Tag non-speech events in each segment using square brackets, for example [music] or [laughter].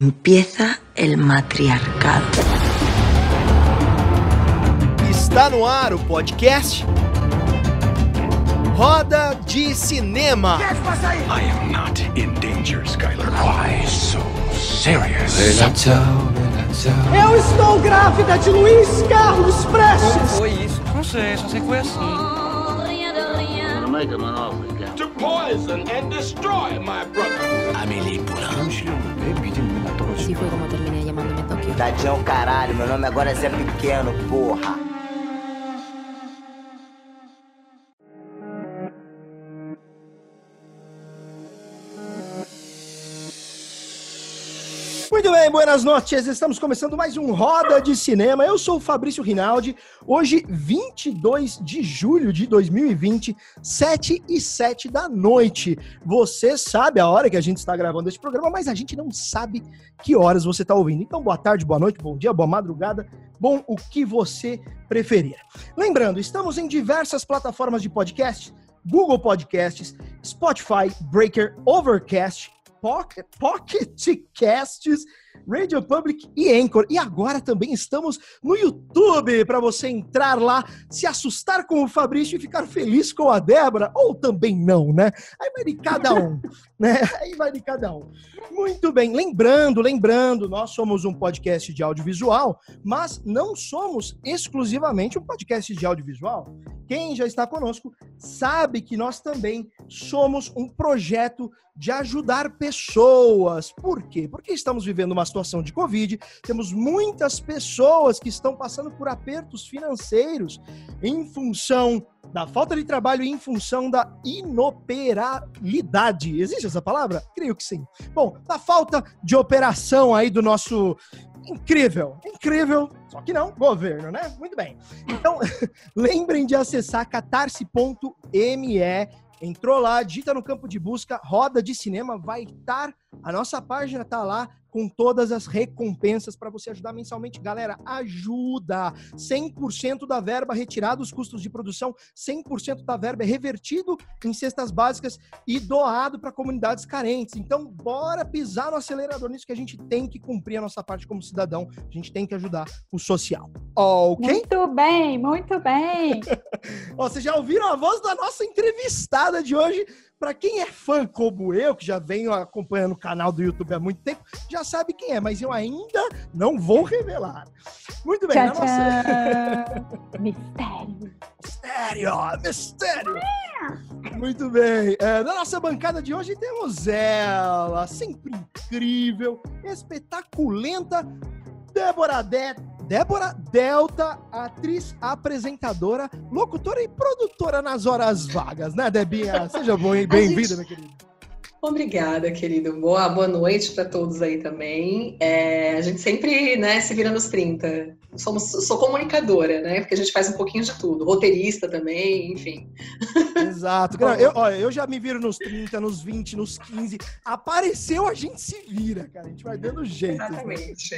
Empieza el matriarcado. Está no ar o podcast Roda de Cinema. I am not in danger, Skylar. Why so serious? Eu estou grávida de Luiz Carlos Prestes. Foi isso? Não sei, só sei que foi assim. To poison and destroy my brother. Así Tadinho é caralho, meu nome agora é Zé Pequeno, porra. Muito bem, buenas noites. Estamos começando mais um Roda de Cinema. Eu sou o Fabrício Rinaldi. Hoje, 22 de julho de 2020, 7 e 7 da noite. Você sabe a hora que a gente está gravando esse programa, mas a gente não sabe que horas você está ouvindo. Então, boa tarde, boa noite, bom dia, boa madrugada, bom o que você preferir. Lembrando, estamos em diversas plataformas de podcast. Google Podcasts, Spotify, Breaker, Overcast, Pocket, Pocket Casts, Radio Public e Anchor. E agora também estamos no YouTube para você entrar lá, se assustar com o Fabrício e ficar feliz com a Débora, ou também não, né? Aí vai de cada um, [laughs] né? Aí vai de cada um. Muito bem, lembrando, lembrando, nós somos um podcast de audiovisual, mas não somos exclusivamente um podcast de audiovisual. Quem já está conosco sabe que nós também somos um projeto de ajudar pessoas. Por quê? Porque estamos vivendo uma situação de Covid, temos muitas pessoas que estão passando por apertos financeiros em função da falta de trabalho e em função da inoperabilidade. Existe essa palavra? Creio que sim. Bom, da falta de operação aí do nosso incrível, incrível, só que não, governo, né? Muito bem. Então, [laughs] lembrem de acessar catarse.me Entrou lá, digita no campo de busca, roda de cinema, vai estar. A nossa página tá lá com todas as recompensas para você ajudar mensalmente. Galera, ajuda! 100% da verba retirada dos custos de produção, 100% da verba é revertido em cestas básicas e doado para comunidades carentes. Então, bora pisar no acelerador nisso que a gente tem que cumprir a nossa parte como cidadão. A gente tem que ajudar o social. Ok? Muito bem, muito bem. [laughs] Ó, vocês já ouviram a voz da nossa entrevistada de hoje? Para quem é fã como eu, que já venho acompanhando o canal do YouTube há muito tempo, já sabe quem é, mas eu ainda não vou revelar. Muito bem, Tchau, na nossa... [laughs] Mistério. Mistério! Mistério! Muito bem. É, na nossa bancada de hoje temos ela, sempre incrível, espetaculenta, Débora De... Débora Delta, atriz, apresentadora, locutora e produtora nas horas vagas, né, Debinha? Seja bem-vinda, minha querida. Obrigada, querido. Boa, boa noite para todos aí também. É, a gente sempre né, se vira nos 30. Somos, sou comunicadora, né? Porque a gente faz um pouquinho de tudo. Roteirista também, enfim. Exato. Cara, eu, olha, eu já me viro nos 30, nos 20, nos 15. Apareceu, a gente se vira, cara. A gente vai dando jeito. Exatamente.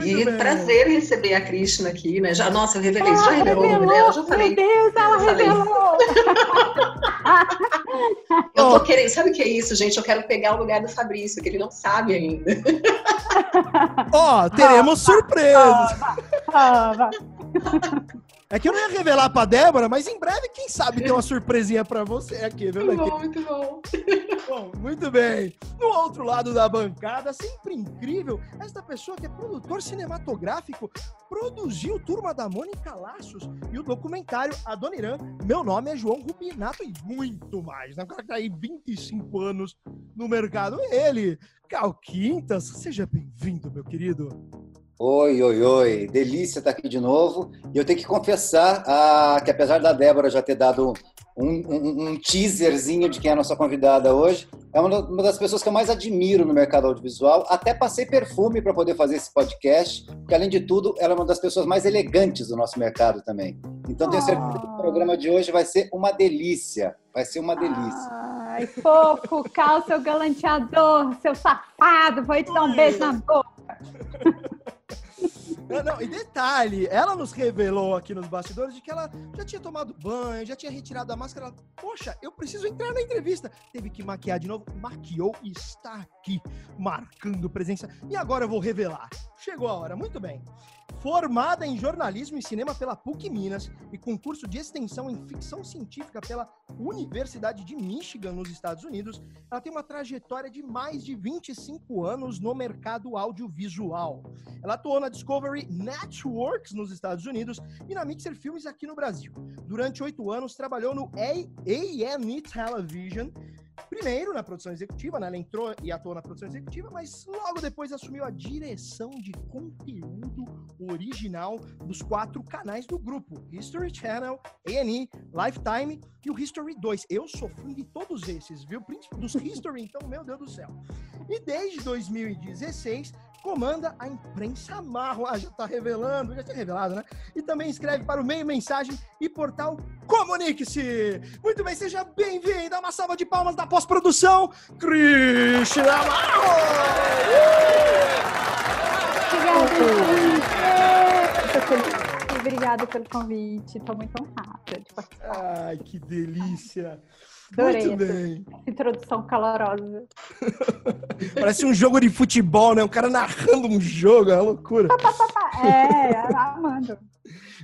E bem. prazer receber a Krishna aqui, né? Já, nossa, eu revelei. Já revelou o nome dela? Eu já Meu falei. Deus, ela Eu falei. revelou. [laughs] Eu tô querendo. Sabe o que é isso, gente? Eu quero pegar o lugar do Fabrício, que ele não sabe ainda. Ó, teremos surpresas. É que eu não ia revelar pra Débora, mas em breve, quem sabe, tem uma surpresinha pra você aqui, viu? Muito bom, muito bom. [laughs] Bom, muito bem. No outro lado da bancada, sempre incrível, esta pessoa que é produtor cinematográfico produziu Turma da Mônica Laços e o documentário Adoniran. Meu nome é João Rubinato e muito mais. Né? O cara que tá aí 25 anos no mercado. Ele, Cal Quintas, seja bem-vindo, meu querido. Oi, oi, oi. Delícia estar aqui de novo. E eu tenho que confessar ah, que, apesar da Débora já ter dado um, um- um teaserzinho de quem é a nossa convidada hoje, é uma da- uma das pessoas que eu mais admiro no mercado audiovisual. Até passei perfume para poder fazer esse podcast, porque, além de tudo, ela é uma das pessoas mais elegantes do nosso mercado também. Então, tenho certeza que o programa de hoje vai ser uma delícia. Vai ser uma delícia. Ai, fofo, Cal, seu galanteador, seu safado, vou te dar um beijo na boca. [laughs] Não, não, e detalhe, ela nos revelou aqui nos bastidores de que ela já tinha tomado banho, já tinha retirado a máscara. Ela, Poxa, eu preciso entrar na entrevista. Teve que maquiar de novo, maquiou e está aqui, marcando presença. E agora eu vou revelar. Chegou a hora, muito bem. Formada em jornalismo e cinema pela PUC Minas e com curso de extensão em ficção científica pela Universidade de Michigan, nos Estados Unidos, ela tem uma trajetória de mais de 25 anos no mercado audiovisual. Ela atuou na Discovery Networks nos Estados Unidos e na Mixer Filmes aqui no Brasil. Durante oito anos, trabalhou no A&E Television, primeiro na produção executiva, né? Ela entrou e atuou na produção executiva, mas logo depois assumiu a direção de conteúdo original dos quatro canais do grupo: History Channel, A&E, Lifetime e o History 2. Eu sou fã de todos esses, viu? Dos History, então, meu Deus do céu. E desde 2016 comanda a imprensa marro. Ah, já tá revelando, já tinha revelado, né? E também escreve para o Meio Mensagem e portal Comunique-se. Muito bem, seja bem-vinda. Uma salva de palmas da pós-produção, Cristina Marro! Obrigada. Obrigada pelo convite. Estou muito honrada de participar. Ai, que delícia. Adorei Muito bem. introdução calorosa. [laughs] Parece um jogo de futebol, né? Um cara narrando um jogo, é uma loucura. É, amando.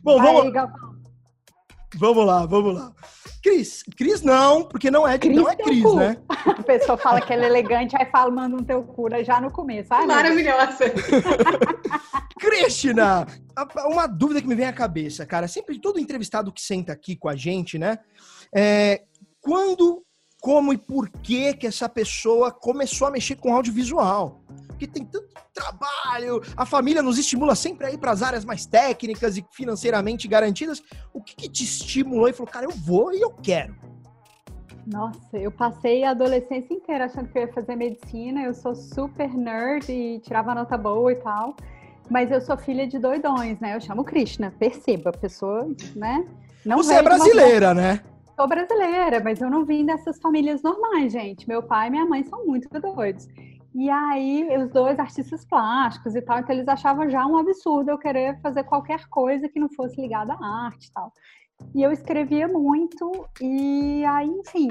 Bom, Vai, vamos, Galvão. vamos lá, vamos lá. Cris, Cris não, porque não é, Cris não é Cris, cu. né? [laughs] A pessoa fala que ela é elegante, aí fala, manda um teu cura já no começo. Ai. Maravilhosa. [laughs] Cristina, uma dúvida que me vem à cabeça, cara. Sempre todo entrevistado que senta aqui com a gente, né? É, quando, como e por que que essa pessoa começou a mexer com audiovisual? Porque tem tanto trabalho, a família nos estimula sempre a ir para as áreas mais técnicas e financeiramente garantidas. O que, que te estimulou e falou, cara, eu vou e eu quero? Nossa, eu passei a adolescência inteira achando que eu ia fazer medicina. Eu sou super nerd e tirava nota boa e tal. Mas eu sou filha de doidões, né? Eu chamo Krishna, perceba, a pessoa, né? Não Você é uma brasileira, né? Sou brasileira, mas eu não vim dessas famílias normais, gente. Meu pai e minha mãe são muito doidos. E aí, os dois artistas plásticos e tal, então eles achavam já um absurdo eu querer fazer qualquer coisa que não fosse ligada à arte e tal. E eu escrevia muito, e aí, enfim,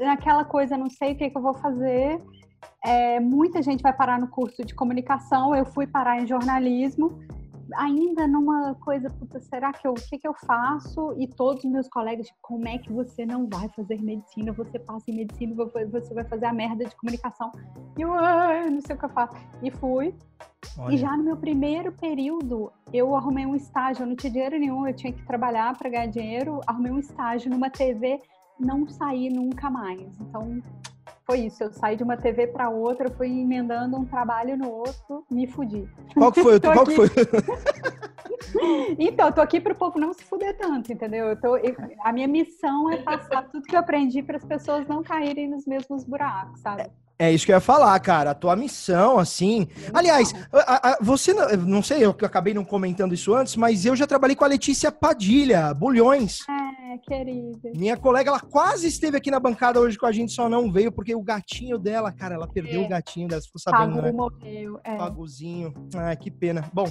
naquela coisa, não sei o que, que eu vou fazer. É, muita gente vai parar no curso de comunicação, eu fui parar em jornalismo, ainda numa coisa, puta, será que eu, o que que eu faço? E todos os meus colegas, como é que você não vai fazer medicina? Você passa em medicina, você vai fazer a merda de comunicação. E eu, ai, não sei o que eu faço. E fui. E já no meu primeiro período, eu arrumei um estágio, eu não tinha dinheiro nenhum, eu tinha que trabalhar para ganhar dinheiro, arrumei um estágio numa TV, não saí nunca mais. Então, foi isso, eu saí de uma TV para outra, fui emendando um trabalho no outro, me fudi. Qual que foi? [laughs] Qual que foi? [laughs] Então, eu tô aqui pro povo não se fuder tanto, entendeu? Eu tô, eu- a minha missão é passar tudo que eu aprendi para as pessoas não caírem nos mesmos buracos, sabe? É isso que eu ia falar, cara. A tua missão, assim. Aliás, a- a- você, não- não sei, eu acabei não comentando isso antes, mas eu já trabalhei com a Letícia Padilha, Bulhões. É, querida. Minha colega, ela quase esteve aqui na bancada hoje com a gente, só não veio porque o gatinho dela, cara, ela perdeu É. o gatinho dela, ficou sabendo, Pagu né? morreu. É. Paguzinho. Ah, que pena. Bom,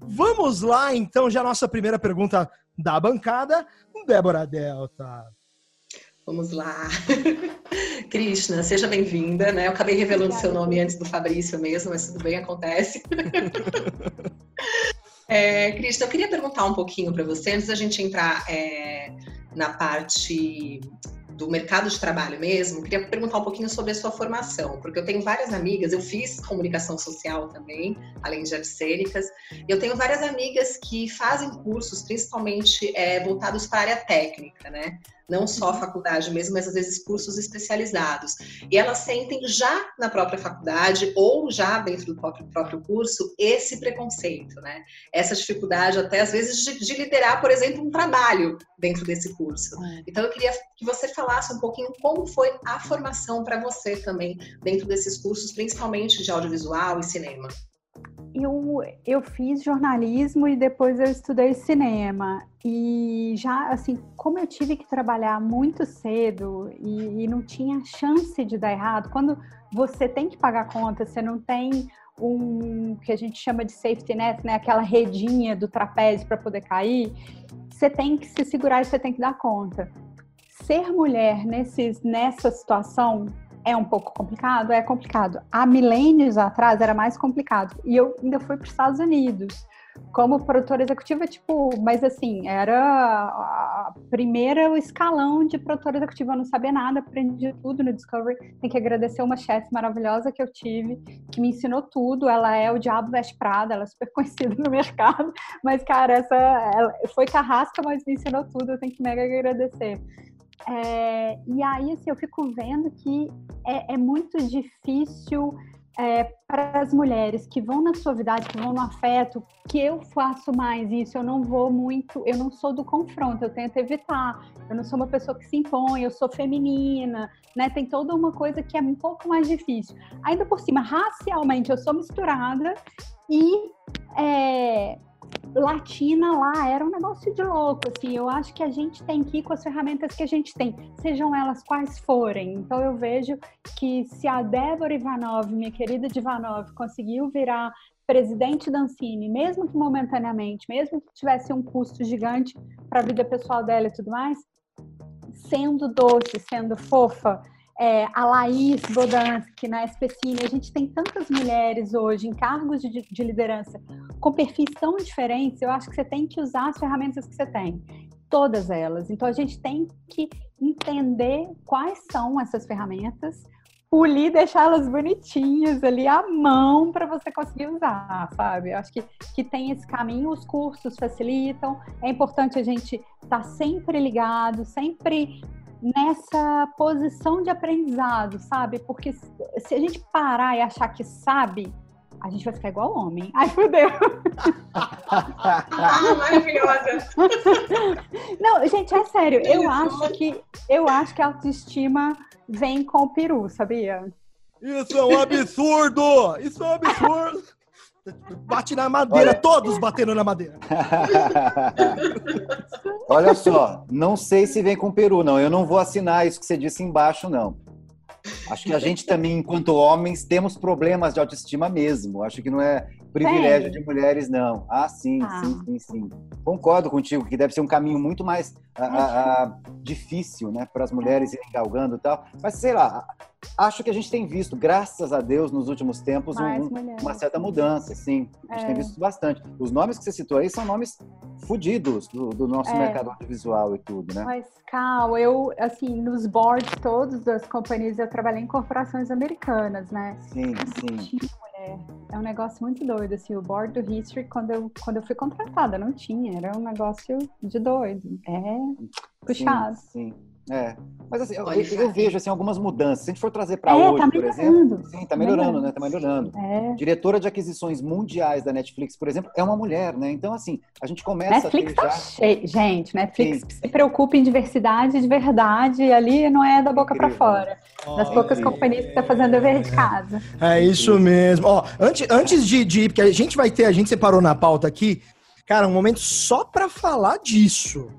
vamos lá, então, já a nossa primeira pergunta da bancada. Débora Delta. Vamos lá. [laughs] Krishna, seja bem-vinda, né? Eu acabei revelando Obrigada. seu nome antes do Fabrício mesmo, mas tudo bem, acontece. [laughs] É, Krishna, eu queria perguntar um pouquinho para você, antes da gente entrar é, na parte do mercado de trabalho mesmo, queria perguntar um pouquinho sobre a sua formação, porque eu tenho várias amigas, eu fiz comunicação social também, além de artes cênicas, e eu tenho várias amigas que fazem cursos, principalmente é, voltados para a área técnica, né? Não só a faculdade mesmo, mas às vezes cursos especializados. E elas sentem já na própria faculdade ou já dentro do próprio, próprio curso esse preconceito, né? Essa dificuldade até às vezes de, de liderar, por exemplo, um trabalho dentro desse curso. Então eu queria que você falasse um pouquinho como foi a formação para você também dentro desses cursos, principalmente de audiovisual e cinema. Eu, eu fiz jornalismo e depois eu estudei cinema. E já, assim, como eu tive que trabalhar muito cedo e, e não tinha chance de dar errado, quando você tem que pagar conta, você não tem um que a gente chama de safety net, né? Aquela redinha do trapézio para poder cair, você tem que se segurar e você tem que dar conta. Ser mulher nesses, nessa situação é um pouco complicado? É complicado. Há milênios atrás era mais complicado. E eu ainda fui para os Estados Unidos como produtora executiva, tipo, mas assim, era a primeira escalão de produtora executiva. Eu não sabia nada, aprendi tudo no Discovery. Tem que agradecer uma chefe maravilhosa que eu tive, que me ensinou tudo. Ela é o Diabo Veste Prada, ela é super [laughs] conhecida no mercado. Mas, cara, essa ela foi carrasca, mas me ensinou tudo. Eu tenho que mega agradecer. É, e aí, assim, eu fico vendo que é, é muito difícil é, para as mulheres que vão na suavidade, que vão no afeto, que eu faço mais isso, eu não vou muito, eu não sou do confronto, eu tento evitar, eu não sou uma pessoa que se impõe, eu sou feminina, né? Tem toda uma coisa que é um pouco mais difícil. Ainda por cima, racialmente, eu sou misturada e é, latina lá era um negócio de louco, assim, eu acho que a gente tem que ir com as ferramentas que a gente tem, sejam elas quais forem. Então eu vejo que se a Débora Ivanov, minha querida Ivanov, conseguiu virar presidente da Ancine, mesmo que momentaneamente, mesmo que tivesse um custo gigante para a vida pessoal dela e tudo mais, sendo doce, sendo fofa, é, a Laís Bodansky na SPCine, a gente tem tantas mulheres hoje em cargos de, de, liderança com perfis tão diferentes, eu acho que você tem que usar as ferramentas que você tem, todas elas. Então a gente tem que entender quais são essas ferramentas, polir, deixá-las bonitinhas ali à mão para você conseguir usar, sabe? Eu acho que, que tem esse caminho, os cursos facilitam, é importante a gente estar tá sempre ligado, sempre nessa posição de aprendizado, sabe? Porque se a gente parar e achar que sabe, a gente vai ficar igual homem. Ai, fudeu. ah, maravilhosa. Não, gente, é sério. Eu acho que eu acho que a autoestima vem com o peru, sabia? Isso é um absurdo! Isso é um absurdo! Bate na madeira, Olha... todos batendo na madeira. [laughs] Olha só, não sei se vem com peru, não. Eu não vou assinar isso que você disse embaixo, não. Acho que a gente também, enquanto homens, temos problemas de autoestima mesmo. Acho que não é privilégio de mulheres, não. Ah, sim, ah. sim, sim, sim. Concordo contigo que deve ser um caminho muito mais a, a, a, difícil, né, para as mulheres irem galgando e tal. Mas sei lá, acho que a gente tem visto, graças a Deus, nos últimos tempos, um, uma certa mudança, sim. A gente é. tem visto bastante. Os nomes que você citou aí são nomes fodidos do, do, nosso é. mercado audiovisual e tudo, né? Mas, Cal, eu, assim, nos boards todos das companhias, eu trabalhei em corporações americanas, né? Sim, sim. É, é um negócio muito doido, assim, o board do History, quando eu, quando eu fui contratada, não tinha, era um negócio de doido, é puxado. Sim, sim. É, mas assim, eu, eu, vejo assim, algumas mudanças. Se a gente for trazer para é, hoje, tá por exemplo. Sim, tá melhorando, né? Tá melhorando. É. Diretora de aquisições mundiais da Netflix, por exemplo, é uma mulher, né? Então, assim, a gente começa Netflix a ter tá já... cheio. Gente, Netflix sim. se preocupa em diversidade de verdade, ali não é da boca para fora. Oh, das poucas é. companhias que está fazendo dever de casa. É isso mesmo. Ó, antes, antes de, de ir, porque a gente vai ter, a gente separou na pauta aqui, cara, um momento só para falar disso.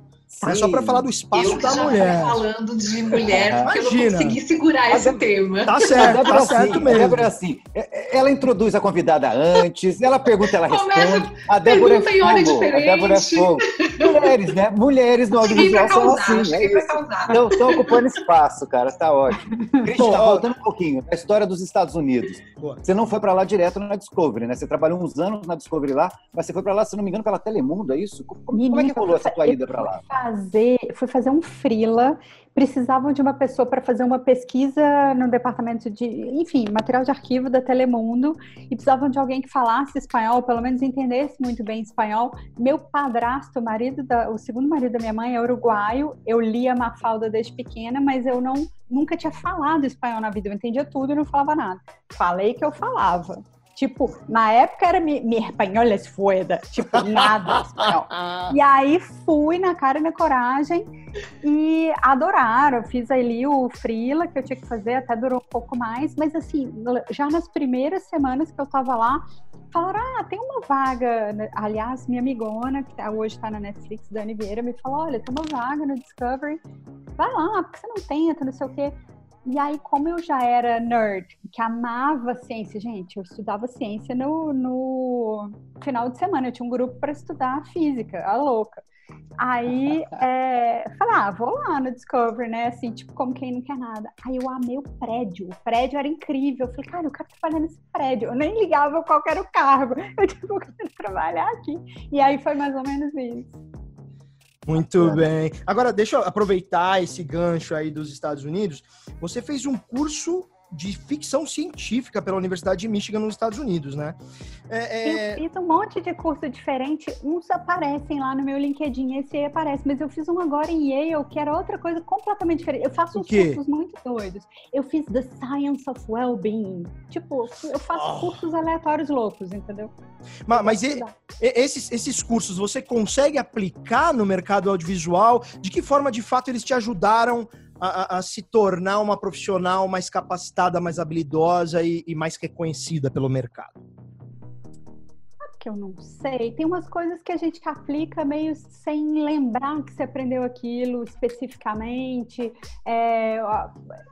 É só para falar do espaço eu da mulher. falando de mulher, porque Imagina. eu não consegui segurar esse a tema. Tá certo, tá certo assim, mesmo. A Débora é assim, é, ela introduz a convidada antes, ela pergunta, ela responde. A Débora é fogo. A Débora é fogo. Mulheres, né? Mulheres no audiovisual são assim. É Estão, estão ocupando espaço, cara. Tá ótimo. [laughs] Cristian, tá voltando um pouquinho da história dos Estados Unidos. Você não foi para lá direto na Discovery, né? Você trabalhou uns anos na Discovery lá, mas você foi para lá, se não me engano, pela Telemundo, é isso? Como, como é que rolou essa tua ida para lá? Fazer, fui fazer um freela, precisavam de uma pessoa para fazer uma pesquisa no departamento de, enfim, material de arquivo da Telemundo, e precisavam de alguém que falasse espanhol, pelo menos entendesse muito bem espanhol. Meu padrasto, marido da, o segundo marido da minha mãe é uruguaio, eu lia Mafalda desde pequena, mas eu não nunca tinha falado espanhol na vida, eu entendia tudo e não falava nada. Falei que eu falava. Tipo, na época era mi, mi espanhol es fueda, tipo, nada espanhol. E aí fui na cara e na coragem e adoraram. Fiz ali o frila que eu tinha que fazer, até durou um pouco mais, mas assim, já nas primeiras semanas que eu tava lá, falaram: ah, tem uma vaga. Aliás, minha amigona, que tá, hoje tá na Netflix, Dani Vieira, me falou: olha, tem uma vaga no Discovery, vai lá, porque você não tenta, não sei o quê. E aí, como eu já era nerd, que amava ciência, gente, eu estudava ciência no, no final de semana. Eu tinha um grupo para estudar física, a louca. Aí, [laughs] é, falei, ah, vou lá no Discovery, né? Assim, tipo, como quem não quer nada. Aí eu amei o prédio. O prédio era incrível. Eu falei, cara, eu quero trabalhar nesse prédio. Eu nem ligava qual era o cargo. [laughs] Eu, tipo, eu quero trabalhar aqui. E aí foi mais ou menos isso. Muito bem. Agora, deixa eu aproveitar esse gancho aí dos Estados Unidos. Você fez um curso de ficção científica pela Universidade de Michigan nos Estados Unidos, né? É, é... Eu fiz um monte de curso diferente, uns aparecem lá no meu LinkedIn, esse aí aparece, mas eu fiz um agora em Yale, que era outra coisa completamente diferente. Eu faço uns cursos muito doidos. Eu fiz The Science of Wellbeing. Tipo, eu faço oh. cursos aleatórios loucos, entendeu? Mas, mas e, esses, esses cursos, você consegue aplicar no mercado audiovisual? De que forma, de fato, eles te ajudaram a, a, se tornar uma profissional mais capacitada, mais habilidosa e, e mais reconhecida pelo mercado? que eu não sei. Tem umas coisas que a gente aplica meio sem lembrar que você aprendeu aquilo especificamente. É,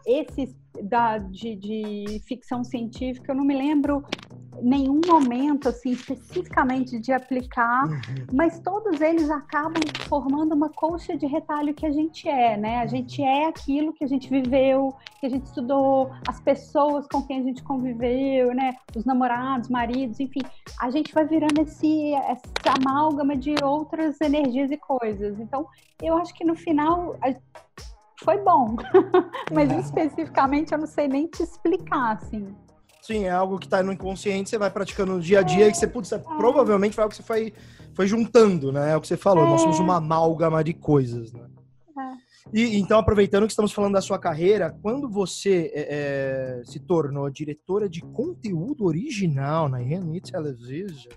esses da, de, de, ficção científica, eu não me lembro nenhum momento assim especificamente de aplicar, uhum. mas todos eles acabam formando uma colcha de retalho que a gente é, né? A gente é aquilo que a gente viveu, que a gente estudou, as pessoas com quem a gente conviveu, né? Os namorados, maridos, enfim, a gente vai virando esse essa amálgama de outras energias e coisas. Então, eu acho que no final foi bom, [laughs] mas especificamente eu não sei nem te explicar, assim. Sim, é algo que tá no inconsciente, você vai praticando no dia a dia, é, e que você, putz, é. provavelmente foi algo que você foi, foi juntando, né? É o que você falou, é. nós somos uma amálgama de coisas, né? É. E então, aproveitando que estamos falando da sua carreira, quando você é, é se tornou diretora de conteúdo original na Renny Television,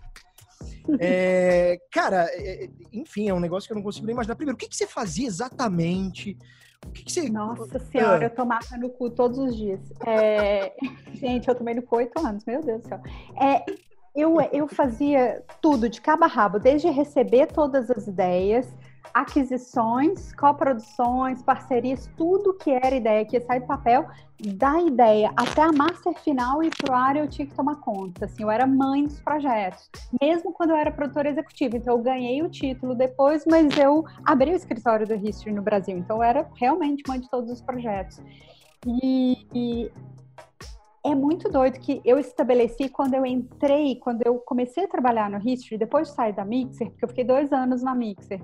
[laughs] é, cara, enfim, é um negócio que eu não consigo nem imaginar. Primeiro, o que, que você fazia exatamente? O que, que você... Nossa senhora, eu tomava no cu todos os dias. É... [laughs] Gente, eu tomei no cu oito anos, meu Deus do céu. É, eu, eu fazia tudo de cabo a rabo, desde receber todas as ideias, aquisições, coproduções, parcerias, tudo que era ideia que ia sair do papel, da ideia até a master final e pro ar eu tinha que tomar conta. Assim, eu era mãe dos projetos, mesmo quando eu era produtora executiva. Então eu ganhei o título depois, mas eu abri o escritório do History no Brasil. Então eu era realmente mãe de todos os projetos. E, e é muito doido que eu estabeleci quando eu entrei, quando eu comecei a trabalhar no History, depois de sair da Mixer, porque eu fiquei dois anos na Mixer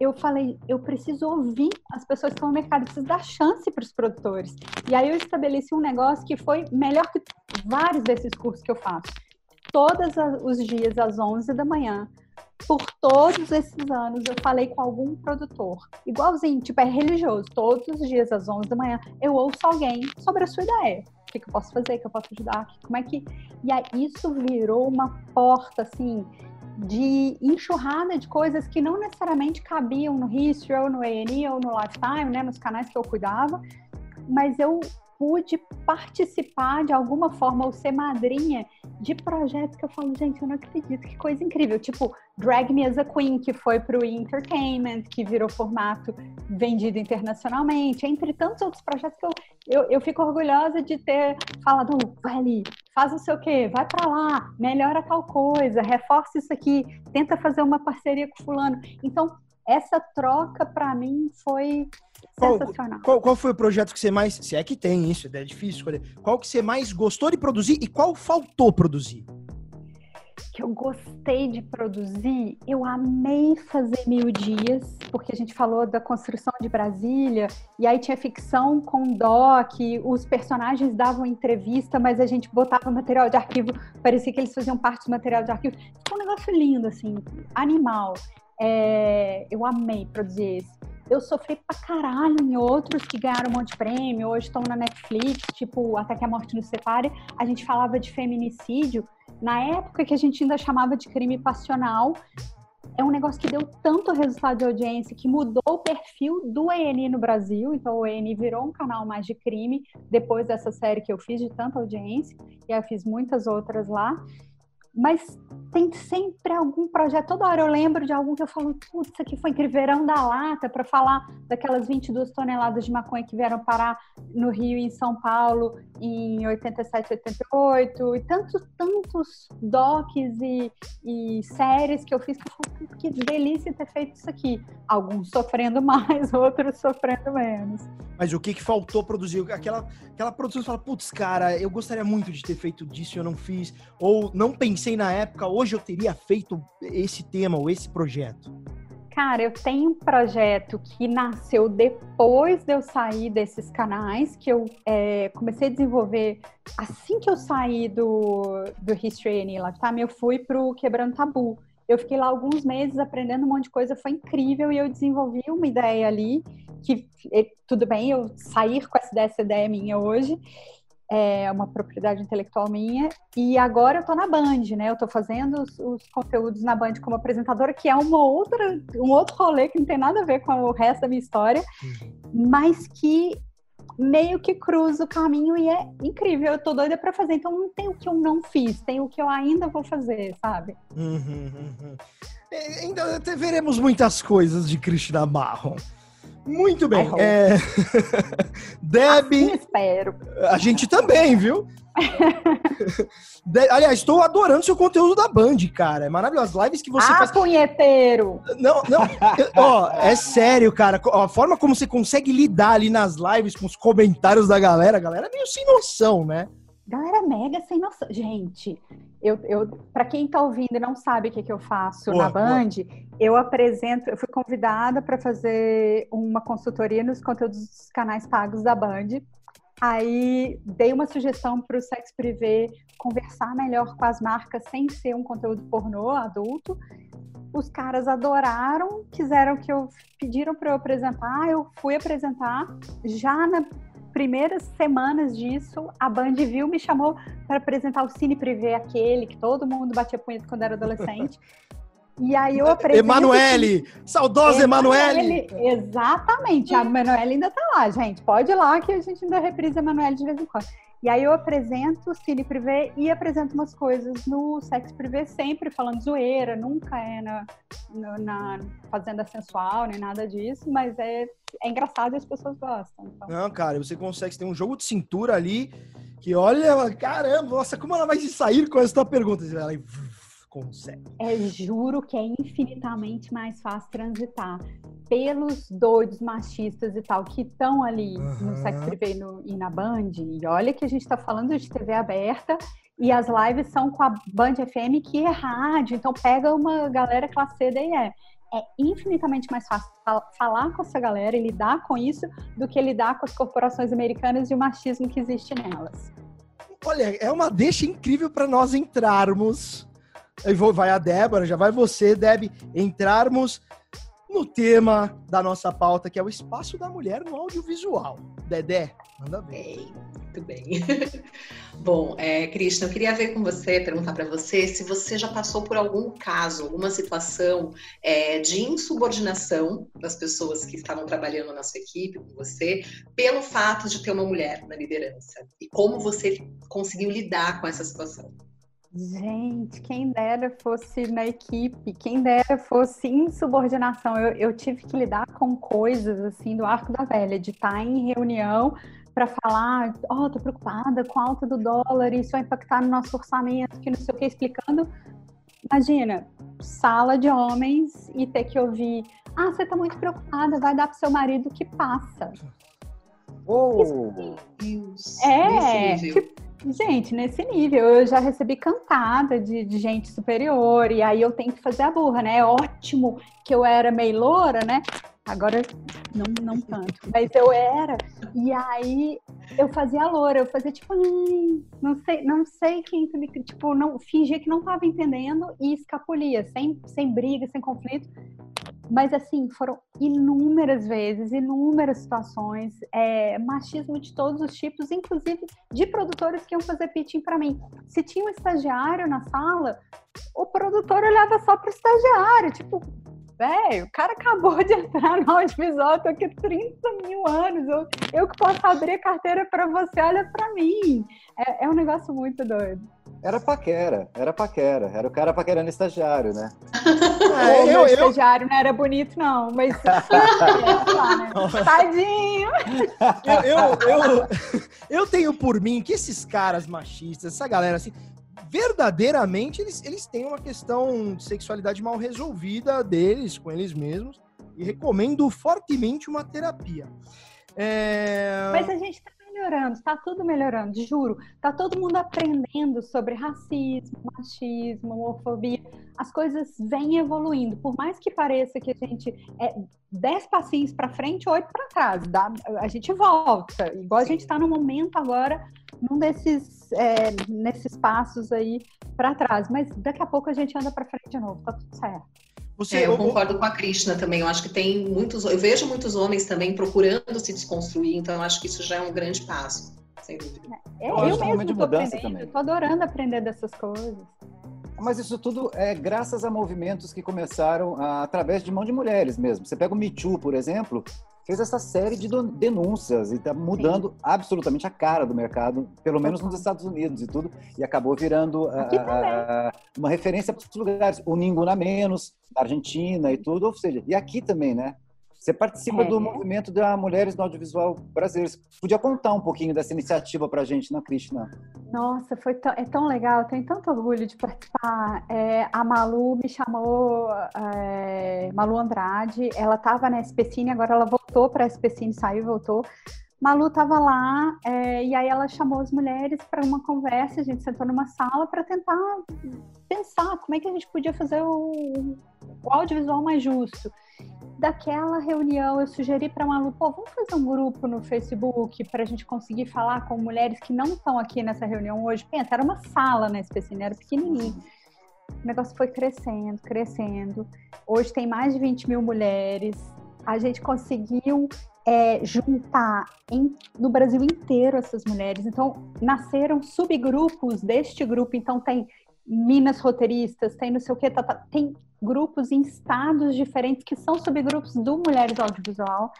eu falei, eu preciso ouvir as pessoas que estão no mercado, preciso dar chance para os produtores. E aí eu estabeleci um negócio que foi melhor que vários desses cursos que eu faço. Todos os dias às 11 da manhã, por todos esses anos, eu falei com algum produtor. Igualzinho, tipo, é religioso. Todos os dias às 11 da manhã, eu ouço alguém sobre a sua ideia. O que, que eu posso fazer? O que eu posso ajudar? Como é que... E aí, isso virou uma porta, assim, de enxurrada de coisas que não necessariamente cabiam no History ou no A&E ou no Lifetime, né, nos canais que eu cuidava, mas eu pude participar de alguma forma ou ser madrinha de projetos que eu falo, gente, eu não acredito, que coisa incrível. Tipo, Drag Me as a Queen, que foi para o Entertainment, que virou formato vendido internacionalmente, entre tantos outros projetos que eu, eu, eu fico orgulhosa de ter falado, vai ali, faz não sei o quê, vai para lá, melhora tal coisa, reforça isso aqui, tenta fazer uma parceria com fulano. Então, essa troca para mim foi qual, sensacional. Qual, qual, foi o projeto que você mais, se é que tem isso, é difícil escolher, qual que você mais gostou de produzir e qual faltou produzir? Que eu gostei de produzir, eu amei fazer Mil Dias, porque a gente falou da construção de Brasília, e aí tinha ficção com doc, os personagens davam entrevista, mas a gente botava material de arquivo, parecia que eles faziam parte do material de arquivo. Ficou um negócio lindo, assim, animal. É, eu amei produzir esse. Eu sofri pra caralho em outros que ganharam um monte de prêmio, hoje estão na Netflix, tipo Até que a Morte nos Separe. A gente falava de feminicídio. Na época que a gente ainda chamava de crime passional, é um negócio que deu tanto resultado de audiência que mudou o perfil do ENI no Brasil. Então, o ENI virou um canal mais de crime depois dessa série que eu fiz de tanta audiência. E eu fiz muitas outras lá. Mas tem sempre algum projeto. Toda hora eu lembro de algum que eu falo, putz, isso aqui foi incrível, verão da lata, para falar daquelas 22 toneladas de maconha que vieram parar no Rio e em São Paulo em 87, 88, e tantos, tantos docs e, e séries que eu fiz que eu falo, que delícia ter feito isso aqui. Alguns sofrendo [laughs] mais, outros sofrendo menos. Mas o que, que faltou produzir? Aquela, aquela produção que fala, putz, cara, eu gostaria muito de ter feito disso e eu não fiz. Ou não pensei na época, hoje eu teria feito esse tema ou esse projeto. Cara, eu tenho um projeto que nasceu depois de eu sair desses canais, que eu é, comecei a desenvolver assim que eu saí do, do History and Lifetime, eu fui para o Quebrando Tabu. Eu fiquei lá alguns meses aprendendo um monte de coisa, foi incrível, e eu desenvolvi uma ideia ali que tudo bem eu sair com essa ideia, essa ideia minha hoje, é uma propriedade intelectual minha, e agora eu tô na Band, né? Eu tô fazendo os, os, conteúdos na Band como apresentadora, que é uma outra, um outro rolê que não tem nada a ver com o resto da minha história, uhum. mas que meio que cruza o caminho e é incrível. Eu tô doida para fazer. Então não tem o que eu não fiz, tem o que eu ainda vou fazer, sabe? Uhum, uhum. É, ainda veremos muitas coisas de Cristina Marron. Muito bem. É... [laughs] Deb. Assim espero. A gente também, viu? [laughs] De... Aliás, estou adorando seu conteúdo da Band, cara. É maravilhoso. As lives que você ah, faz. punheteiro! Não, não. [laughs] Ó, é sério, cara. A forma como você consegue lidar ali nas lives com os comentários da galera, a galera é meio sem noção, né? Galera mega sem noção. Gente, eu, eu para quem está ouvindo e não sabe o que, que eu faço boa, na Band, boa. eu apresento, eu fui convidada para fazer uma consultoria nos conteúdos dos canais pagos da Band. Aí dei uma sugestão para o Sex Privé conversar melhor com as marcas sem ser um conteúdo pornô adulto. Os caras adoraram, quiseram que eu pediram para eu apresentar, eu fui apresentar já na primeiras semanas disso, a Band viu, me chamou para apresentar o Cine Privé, aquele que todo mundo batia punheta quando era adolescente. [laughs] E aí eu aprendi. Emanuele! Saudosa Emanuele! Exatamente, a Emanuele ainda tá lá, gente. Pode ir lá que a gente ainda reprisa a Emanuele de vez em quando. E aí eu apresento o Cine Privé e apresento umas coisas no Sex Privé, sempre falando zoeira, nunca é na, na, Fazenda Sensual, nem nada disso, mas é, é engraçado e as pessoas gostam. Então. Não, cara, você consegue, tem um jogo de cintura ali que olha, caramba, nossa, como ela vai sair com essa tua pergunta? Ela consegue. É, juro que é infinitamente mais fácil transitar pelos doidos machistas e tal que estão ali uhum. no Sex Privé e na Band. E olha que a gente está falando de TV aberta e as lives são com a Band FM que é rádio, então pega uma galera classe C e é. É infinitamente mais fácil falar com essa galera e lidar com isso do que lidar com as corporações americanas e o machismo que existe nelas. Olha, é uma deixa incrível para nós entrarmos vai a Débora, já vai você, Deb, entrarmos no tema da nossa pauta, que é o espaço da mulher no audiovisual. Dedé, manda bem. Muito bem. [laughs] Bom, é, eu queria ver com você, perguntar para você se você já passou por algum caso, alguma situação é, de insubordinação das pessoas que estavam trabalhando na sua equipe, com você, pelo fato de ter uma mulher na liderança. E como você conseguiu lidar com essa situação? Gente, quem dera fosse na equipe, quem dera fosse insubordinação. Eu, eu tive que lidar com coisas assim do arco da velha, de estar em reunião para falar, ó, oh, tô preocupada com a alta do dólar, isso vai impactar no nosso orçamento, que não sei o que, explicando. Imagina, sala de homens e ter que ouvir, ah, você tá muito preocupada, vai dar pro seu marido que passa. Deus. É, tipo, Gente, nesse nível, eu já recebi cantada de, de, gente superior, e aí eu tenho que fazer a burra, né? É ótimo que eu era meio loura, né? Agora, não, não tanto, mas eu era, e aí eu fazia loura, eu fazia tipo, não sei, não sei quem, tipo, não, fingia que não tava entendendo e escapulia, sem, sem briga, sem conflito. Mas, assim, foram inúmeras vezes, inúmeras situações, é, machismo de todos os tipos, inclusive de produtores que iam fazer pitching para mim. Se tinha um estagiário na sala, o produtor olhava só para o estagiário, tipo, velho, o cara acabou de entrar no audiovisual, tô aqui 30 mil anos, eu, eu que posso abrir a carteira para você, olha para mim. É, é um negócio muito doido. Era paquera, era paquera. Era o cara paquerando estagiário, né? [laughs] É, eu, eu, estagiário não era bonito, não, mas. [laughs] Tadinho! Eu, eu, eu, eu tenho por mim que esses caras machistas, essa galera assim, verdadeiramente eles, eles têm uma questão de sexualidade mal resolvida deles, com eles mesmos, e recomendo fortemente uma terapia. É... Mas a gente tá melhorando, está tudo melhorando, juro. Está todo mundo aprendendo sobre racismo, machismo, homofobia. As coisas vêm evoluindo. Por mais que pareça que a gente é dez passinhos para frente, oito para trás, dá, a gente volta. Igual a gente está no momento agora, num desses, é, nesses passos aí para trás. Mas daqui a pouco a gente anda para frente de novo, tá tudo certo. Você, é, eu concordo com a Krishna também. Eu acho que tem muitos, eu vejo muitos homens também procurando se desconstruir, então eu acho que isso já é um grande passo, sem dúvida. É, eu, eu mesmo estou aprendendo, também. eu tô adorando aprender dessas coisas. Mas isso tudo é graças a movimentos que começaram a, através de mão de mulheres mesmo. Você pega o Me Too, por exemplo, fez essa série de denúncias e está mudando Sim. absolutamente a cara do mercado, pelo menos nos Estados Unidos e tudo, e acabou virando uh, uma referência para os lugares. O Ninguna Menos, da Argentina e tudo, ou seja, e aqui também, né? Você participa é. do movimento da Mulheres no Audiovisual Brasileiro. Você podia contar um pouquinho dessa iniciativa para a gente, na Krishna? Nossa, foi tão, é tão legal, tenho tanto orgulho de participar. É, a Malu me chamou, é, Malu Andrade, ela estava na SPCine, agora ela voltou para a SPCine, saiu e voltou. Malu estava lá é, e aí ela chamou as mulheres para uma conversa. A gente sentou numa sala para tentar pensar como é que a gente podia fazer o, o audiovisual mais justo daquela reunião eu sugeri para Malu, pô, vamos fazer um grupo no Facebook para a gente conseguir falar com mulheres que não estão aqui nessa reunião hoje. Pensa, era uma sala na SPCine, era pequenininho. O negócio foi crescendo, crescendo. Hoje tem mais de 20 mil mulheres. A gente conseguiu é, juntar em, no Brasil inteiro essas mulheres. Então, nasceram subgrupos deste grupo. Então, tem Minas roteiristas, tem não sei o que, tá, tá, tem grupos em estados diferentes que são subgrupos do Mulheres Audiovisual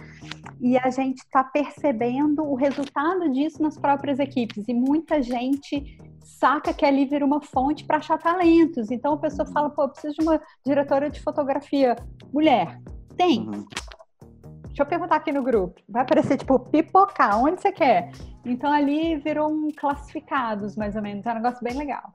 e a gente está percebendo o resultado disso nas próprias equipes e muita gente saca que ali vira uma fonte para achar talentos. Então a pessoa fala, pô, eu preciso de uma diretora de fotografia mulher. Tem. Uhum. Deixa eu perguntar aqui no grupo. Vai aparecer, tipo, pipocar, onde você quer? Então ali virou um classificados, mais ou menos. É um negócio bem legal.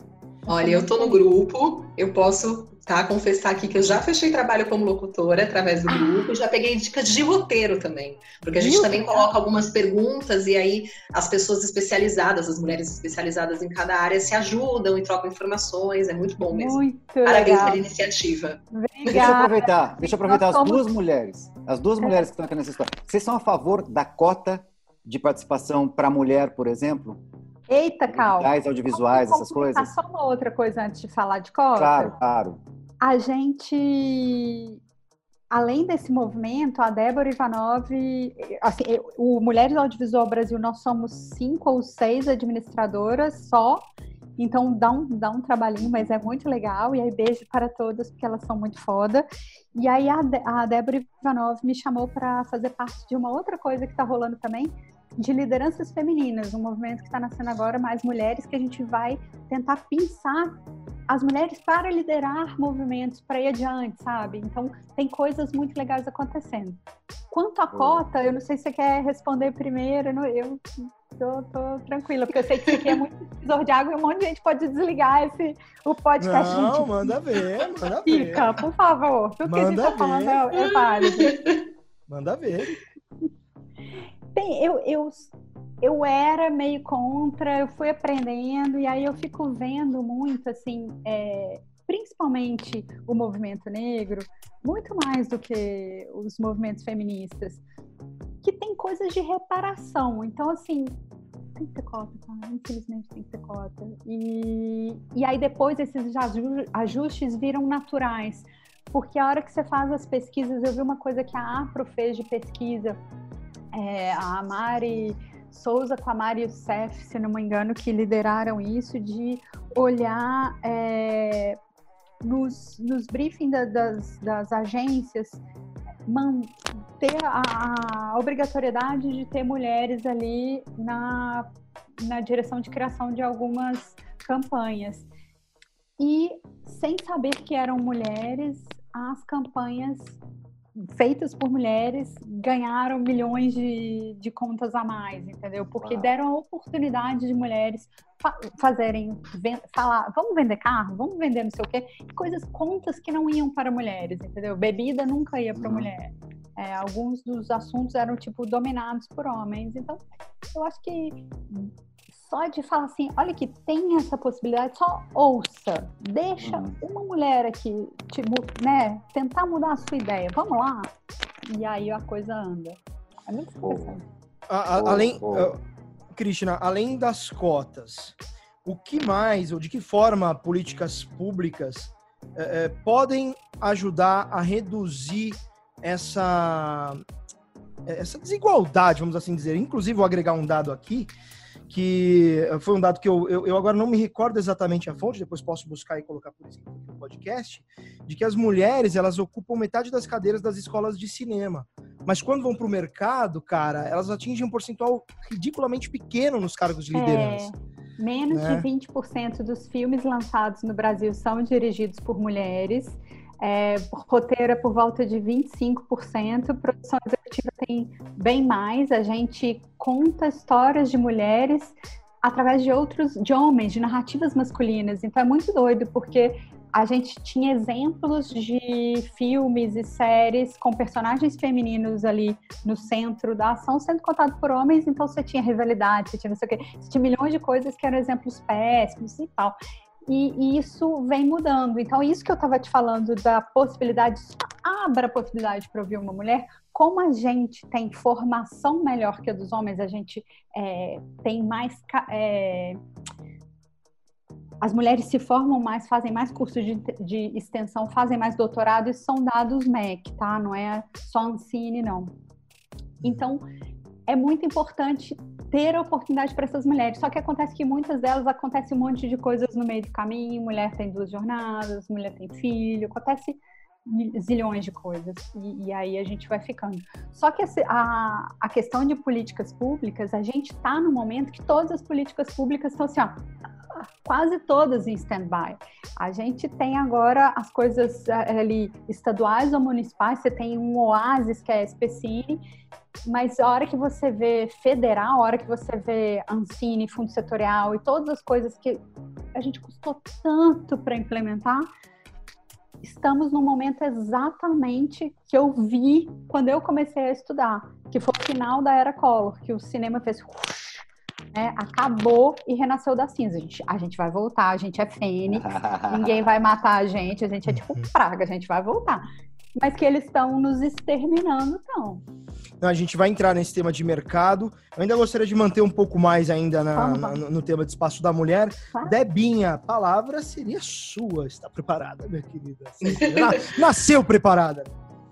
Olha, eu tô no grupo, eu posso tá, confessar aqui que eu já fechei trabalho como locutora através do grupo e já peguei dicas de roteiro também. Porque a gente também coloca algumas perguntas e aí as pessoas especializadas, as mulheres especializadas em cada área se ajudam e trocam informações. É muito bom mesmo. Muito Parabéns legal. pela iniciativa. Obrigada. Deixa eu aproveitar, deixa eu aproveitar as duas mulheres. As duas mulheres que estão aqui nessa história. Vocês são a favor da cota de participação para mulher, por exemplo? Eita, calma. audiovisuais, essas coisas. Só uma outra coisa antes de falar de cota. Claro, claro. A gente, além desse movimento, a Débora Ivanov, assim, o Mulheres Audiovisual Brasil, nós somos cinco ou seis administradoras só. Então dá um, dá um trabalhinho, mas é muito legal. E aí, beijo para todas, porque elas são muito foda. E aí, a, De a Débora Ivanov me chamou para fazer parte de uma outra coisa que está rolando também, de lideranças femininas, um movimento que está nascendo agora, mais mulheres, que a gente vai tentar pensar as mulheres para liderar movimentos para ir adiante, sabe? Então, tem coisas muito legais acontecendo. Quanto à cota, eu não sei se você quer responder primeiro, eu tô, tô tranquila, porque eu sei que isso aqui é muito tesouro de água e um monte de gente pode desligar esse, o podcast. Não, gente. manda ver, manda ver. Fica, por favor. Tudo que a gente tá falando é, é válido. Manda ver. Bem, eu, eu, eu era meio contra, eu fui aprendendo, e aí eu fico vendo muito, assim, é, principalmente o movimento negro, muito mais do que os movimentos feministas, que tem coisas de reparação. Então, assim, tem que ter cota, tá? Infelizmente tem que ter cota. E, e aí depois esses ajustes viram naturais. Porque a hora que você faz as pesquisas, eu vi uma coisa que a APRO fez de pesquisa é, a Mari Souza com a Mari Youssef, se não me engano, que lideraram isso, de olhar é, nos, nos briefings da, das, das agências, ter a, a, obrigatoriedade de ter mulheres ali na, na direção de criação de algumas campanhas. E sem saber que eram mulheres, as campanhas feitas por mulheres ganharam milhões de, de contas a mais, entendeu? Porque deram a oportunidade de mulheres fa fazerem, falar, vamos vender carro, vamos vender não sei o quê, coisas, contas que não iam para mulheres, entendeu? Bebida nunca ia para uhum. mulher. É, alguns dos assuntos eram, tipo, dominados por homens. Então, eu acho que só de falar assim, olha que tem essa possibilidade, só ouça, deixa uhum. uma mulher aqui, tipo, né, tentar mudar a sua ideia, vamos lá, e aí a coisa anda. É muito interessante. A, a, além, uh, Cristina, além das cotas, o que mais, ou de que forma políticas públicas uh, uh, podem ajudar a reduzir essa, essa desigualdade, vamos assim dizer. Inclusive, vou agregar um dado aqui, que foi um dado que eu, eu, eu, agora não me recordo exatamente a fonte, depois posso buscar e colocar por escrito aqui no podcast, de que as mulheres elas ocupam metade das cadeiras das escolas de cinema. Mas quando vão para o mercado, cara, elas atingem um percentual ridiculamente pequeno nos cargos de é, liderança. É, menos né? de 20% dos filmes lançados no Brasil são dirigidos por mulheres. É, roteiro é por volta de 25%, produção executiva tem bem mais. A gente conta histórias de mulheres através de outros, de homens, de narrativas masculinas. Então é muito doido, porque a gente tinha exemplos de filmes e séries com personagens femininos ali no centro da ação sendo contado por homens, então você tinha rivalidade, você tinha não sei o quê, você tinha milhões de coisas que eram exemplos péssimos e tal e, isso vem mudando. Então, isso que eu estava te falando da possibilidade, abra a possibilidade para ouvir uma mulher. Como a gente tem formação melhor que a dos homens, a gente é, tem mais. É, as mulheres se formam mais, fazem mais cursos de, de, extensão, fazem mais doutorado, e são dados MEC, tá? Não é só Ancine, não. Então, é muito importante ter oportunidade para essas mulheres. Só que acontece que muitas delas acontece um monte de coisas no meio do caminho. Mulher tem duas jornadas, mulher tem filho, acontece zilhões de coisas e, e aí a gente vai ficando. Só que a, a questão de políticas públicas, a gente está no momento que todas as políticas públicas estão assim, ó, quase todas em stand-by. A gente tem agora as coisas eh, ali estaduais ou municipais, você tem um oásis que é a SPCine, mas a hora que você vê federal, a hora que você vê Ancine, fundo setorial e todas as coisas que a gente custou tanto para implementar, estamos no momento exatamente que eu vi quando eu comecei a estudar, que foi o final da era Collor, que o cinema fez né, acabou e renasceu da cinza. A gente, a gente vai voltar, a gente é fênix, [laughs] ninguém vai matar a gente, a gente é tipo praga, a gente vai voltar. Mas que eles estão nos exterminando, então. a gente vai entrar nesse tema de mercado. Eu ainda gostaria de manter um pouco mais ainda na, na, no tema de espaço da mulher. Debinha, a palavra seria sua. Está preparada, minha querida? Nasceu preparada.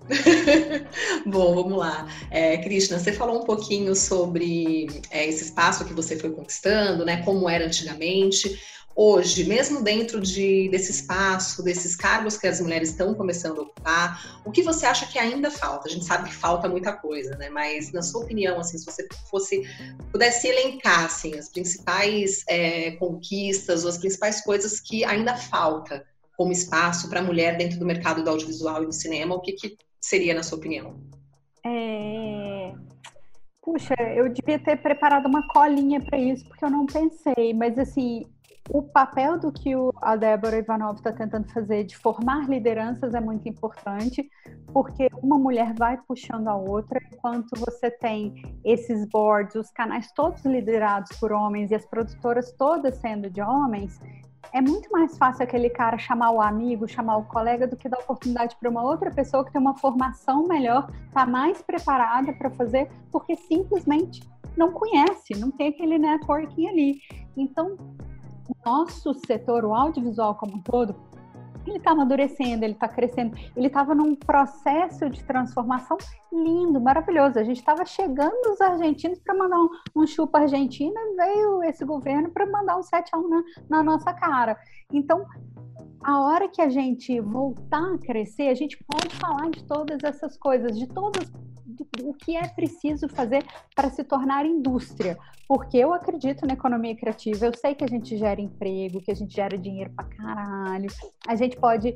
[laughs] Bom, vamos lá. É, Krishna, você falou um pouquinho sobre é, esse espaço que você foi conquistando, né? Como era antigamente. Hoje, mesmo dentro de, desse espaço, desses cargos que as mulheres estão começando a ocupar, o que você acha que ainda falta? A gente sabe que falta muita coisa, né? Mas, na sua opinião, assim, se você fosse pudesse elencar assim, as principais é, conquistas ou as principais coisas que ainda falta como espaço para a mulher dentro do mercado do audiovisual e do cinema, o que, que seria, na sua opinião? É... Puxa, eu devia ter preparado uma colinha para isso, porque eu não pensei, mas assim, o papel do que a Débora Ivanov está tentando fazer de formar lideranças é muito importante, porque uma mulher vai puxando a outra, enquanto você tem esses boards, os canais todos liderados por homens e as produtoras todas sendo de homens, é muito mais fácil aquele cara chamar o amigo, chamar o colega, do que dar oportunidade para uma outra pessoa que tem uma formação melhor, está mais preparada para fazer, porque simplesmente não conhece, não tem aquele networking ali. Então, o nosso setor, o audiovisual como um todo, ele está amadurecendo, ele está crescendo, ele estava num processo de transformação lindo, maravilhoso. A gente estava chegando os argentinos para mandar um, um chupa Argentina, veio esse governo para mandar um 7 a 1 na, na nossa cara. Então, a hora que a gente voltar a crescer, a gente pode falar de todas essas coisas, de todas o que é preciso fazer para se tornar indústria. Porque eu acredito na economia criativa, eu sei que a gente gera emprego, que a gente gera dinheiro pra caralho, a gente pode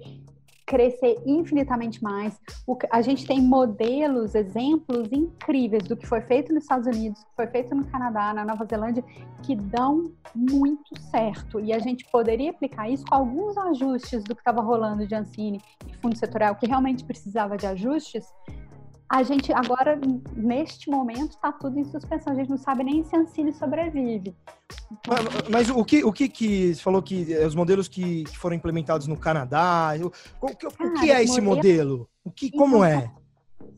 crescer infinitamente mais. O, a gente tem modelos, exemplos incríveis do que foi feito nos Estados Unidos, que foi feito no Canadá, na Nova Zelândia, que dão muito certo. E a gente poderia aplicar isso com alguns ajustes do que estava rolando de Ancine e Fundo Setorial, que realmente precisava de ajustes, a gente agora, neste momento, está tudo em suspensão. A gente não sabe nem se a Ancine sobrevive. Mas, mas, o que o que, que você falou que os modelos que, que foram implementados no Canadá, o, o, o que é esse modelo? O que, como então, é?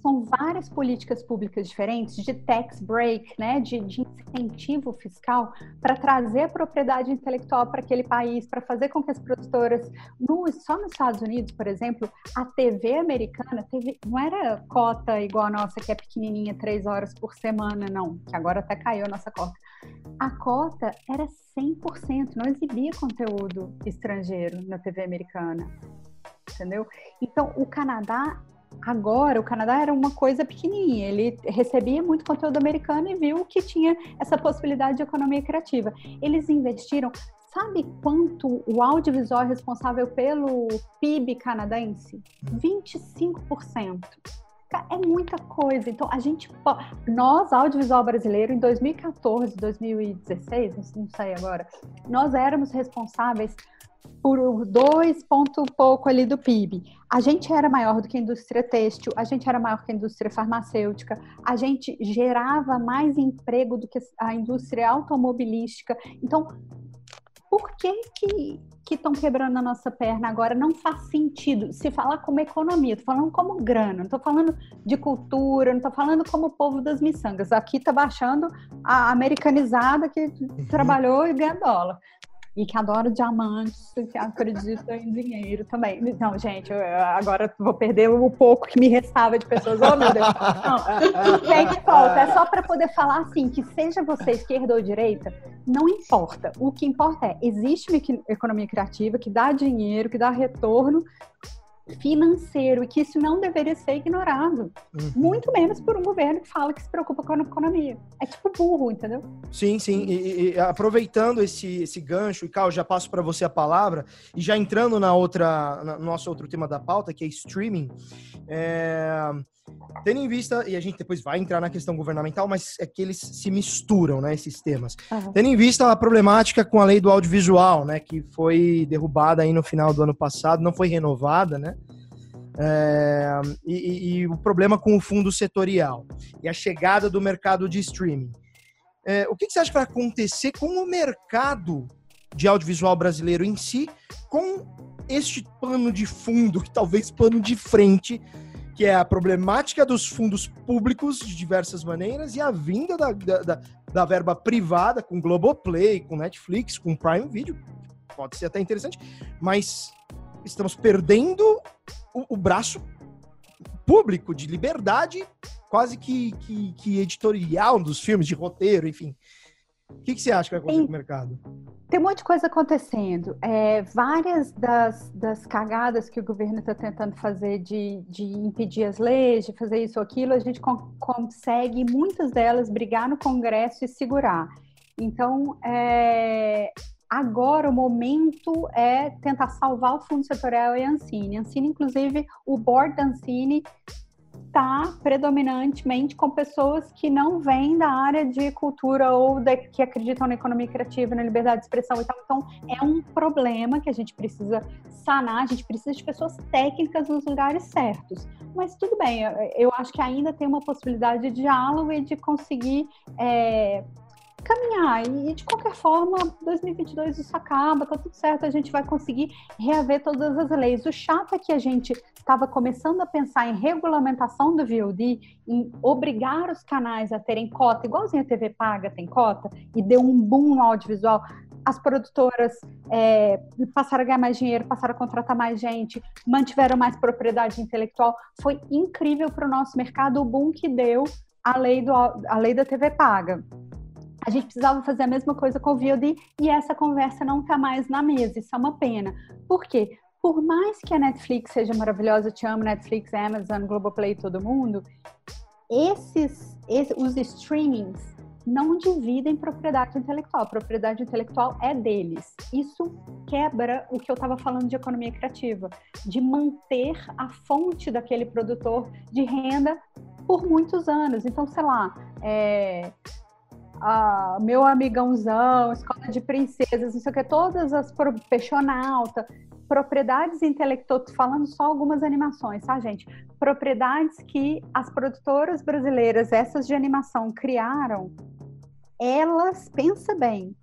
São várias políticas públicas diferentes de tax break, né, de, de incentivo fiscal para trazer a propriedade intelectual para aquele país, para fazer com que as produtoras, no, só nos Estados Unidos, por exemplo, a TV americana teve, não era cota igual a nossa, que é pequenininha, três horas por semana, não, que agora até caiu a nossa cota. A cota era 100%, não exibia conteúdo estrangeiro na TV americana entendeu? Então, o Canadá Agora, o Canadá era uma coisa pequenininha, ele recebia muito conteúdo americano e viu que tinha essa possibilidade de economia criativa. Eles investiram, sabe quanto o audiovisual é responsável pelo PIB canadense? 25%. É muita coisa. Então, a gente, nós, audiovisual brasileiro, em 2014, 2016, não sei agora, nós éramos responsáveis por dois pontos pouco ali do PIB. A gente era maior do que a indústria têxtil, a gente era maior que a indústria farmacêutica, a gente gerava mais emprego do que a indústria automobilística. Então, por que que estão quebrando a nossa perna agora? Não faz sentido se falar como economia, estou falando como grana, não estou falando de cultura, não estou falando como povo das miçangas. Aqui está baixando a americanizada que uhum. trabalhou e ganha dólar e que adora diamantes, que acredita em dinheiro também. Não, gente, agora vou perder o pouco que me restava de pessoas. Oh, meu Deus. Não, tem que falta. É só para poder falar assim, que seja você esquerda ou direita, não importa. O que importa é, existe uma economia criativa que dá dinheiro, que dá retorno, financeiro e que isso não deveria ser ignorado. Uhum. Muito menos por um governo que fala que se preocupa com a economia. É tipo burro, entendeu? Sim, sim. E, e aproveitando esse, esse gancho, e Cal, já passo para você a palavra, e já entrando na outra, no nosso outro tema da pauta, que é streaming, é... Tendo em vista, e a gente depois vai entrar na questão governamental, mas é que eles se misturam, né, esses temas. Uhum. Tendo em vista a problemática com a lei do audiovisual, né, que foi derrubada aí no final do ano passado, não foi renovada, né, é, e, e, o problema com o fundo setorial e a chegada do mercado de streaming. É, o que, que você acha que vai acontecer com o mercado de audiovisual brasileiro em si, com este pano de fundo, talvez pano de frente que é a problemática dos fundos públicos de diversas maneiras e a vinda da, da, da verba privada com Globoplay, com Netflix, com Prime Video, pode ser até interessante, mas estamos perdendo o, o braço público de liberdade, quase que, que, que, editorial dos filmes, de roteiro, enfim. O que, que você acha que vai acontecer com o mercado? Tem um monte de coisa acontecendo. É, várias das, das cagadas que o governo está tentando fazer de, de impedir as leis, de fazer isso ou aquilo, a gente con consegue, muitas delas, brigar no Congresso e segurar. Então, é, agora o momento é tentar salvar o Fundo Setorial e a Ancine. A Ancine, inclusive, o board da Ancine está predominantemente com pessoas que não vêm da área de cultura ou de, que acreditam na economia criativa, na liberdade de expressão e tal. Então, é um problema que a gente precisa sanar, a gente precisa de pessoas técnicas nos lugares certos. Mas tudo bem, eu acho que ainda tem uma possibilidade de diálogo e de conseguir é, caminhar. E de qualquer forma, 2022 isso acaba, tá tudo certo, a gente vai conseguir reaver todas as leis. O chato é que a gente estava começando a pensar em regulamentação do VOD, em obrigar os canais a terem cota, igualzinho a TV paga tem cota, e deu um boom no audiovisual. As produtoras é, passaram a ganhar mais dinheiro, passaram a contratar mais gente, mantiveram mais propriedade intelectual. Foi incrível para o nosso mercado o boom que deu a lei, do, a lei da TV paga a gente precisava fazer a mesma coisa com o VOD e essa conversa não está mais na mesa. Isso é uma pena. Por quê? Por mais que a Netflix seja maravilhosa, eu te amo, Netflix, Amazon, Globoplay, todo mundo, esses, esses os streamings não dividem propriedade intelectual. Propriedade intelectual é deles. Isso quebra o que eu estava falando de economia criativa, de manter a fonte daquele produtor de renda por muitos anos. Então, sei lá, é, a, meu amigãozão, escola de princesas, não sei o que, todas as peixonauta, propriedades intelectuais, falando só algumas animações, tá, gente? Propriedades que as produtoras brasileiras, essas de animação, criaram, elas, pensa bem,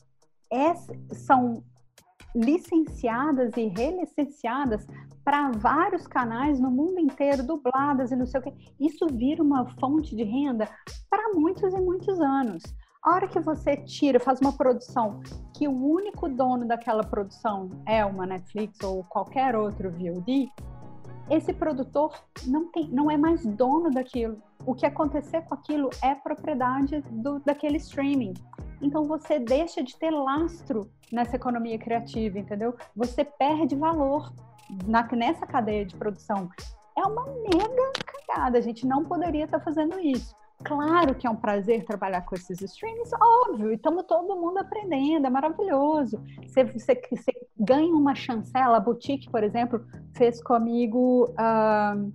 são licenciadas e relicenciadas para vários canais no mundo inteiro, dubladas e não sei o que. Isso vira uma fonte de renda para muitos e muitos anos. A hora que você tira, faz uma produção que o único dono daquela produção é uma Netflix ou qualquer outro VOD, esse produtor não, tem, não é mais dono daquilo. O que acontecer com aquilo é propriedade do, daquele streaming. Então você deixa de ter lastro nessa economia criativa, entendeu? Você perde valor na, nessa cadeia de produção. É uma mega cagada. A gente não poderia estar fazendo isso. Claro que é um prazer trabalhar com esses streams, óbvio, e estamos todo mundo aprendendo, é maravilhoso. Você, você, você, ganha uma chancela, a Boutique, por exemplo, fez comigo uh,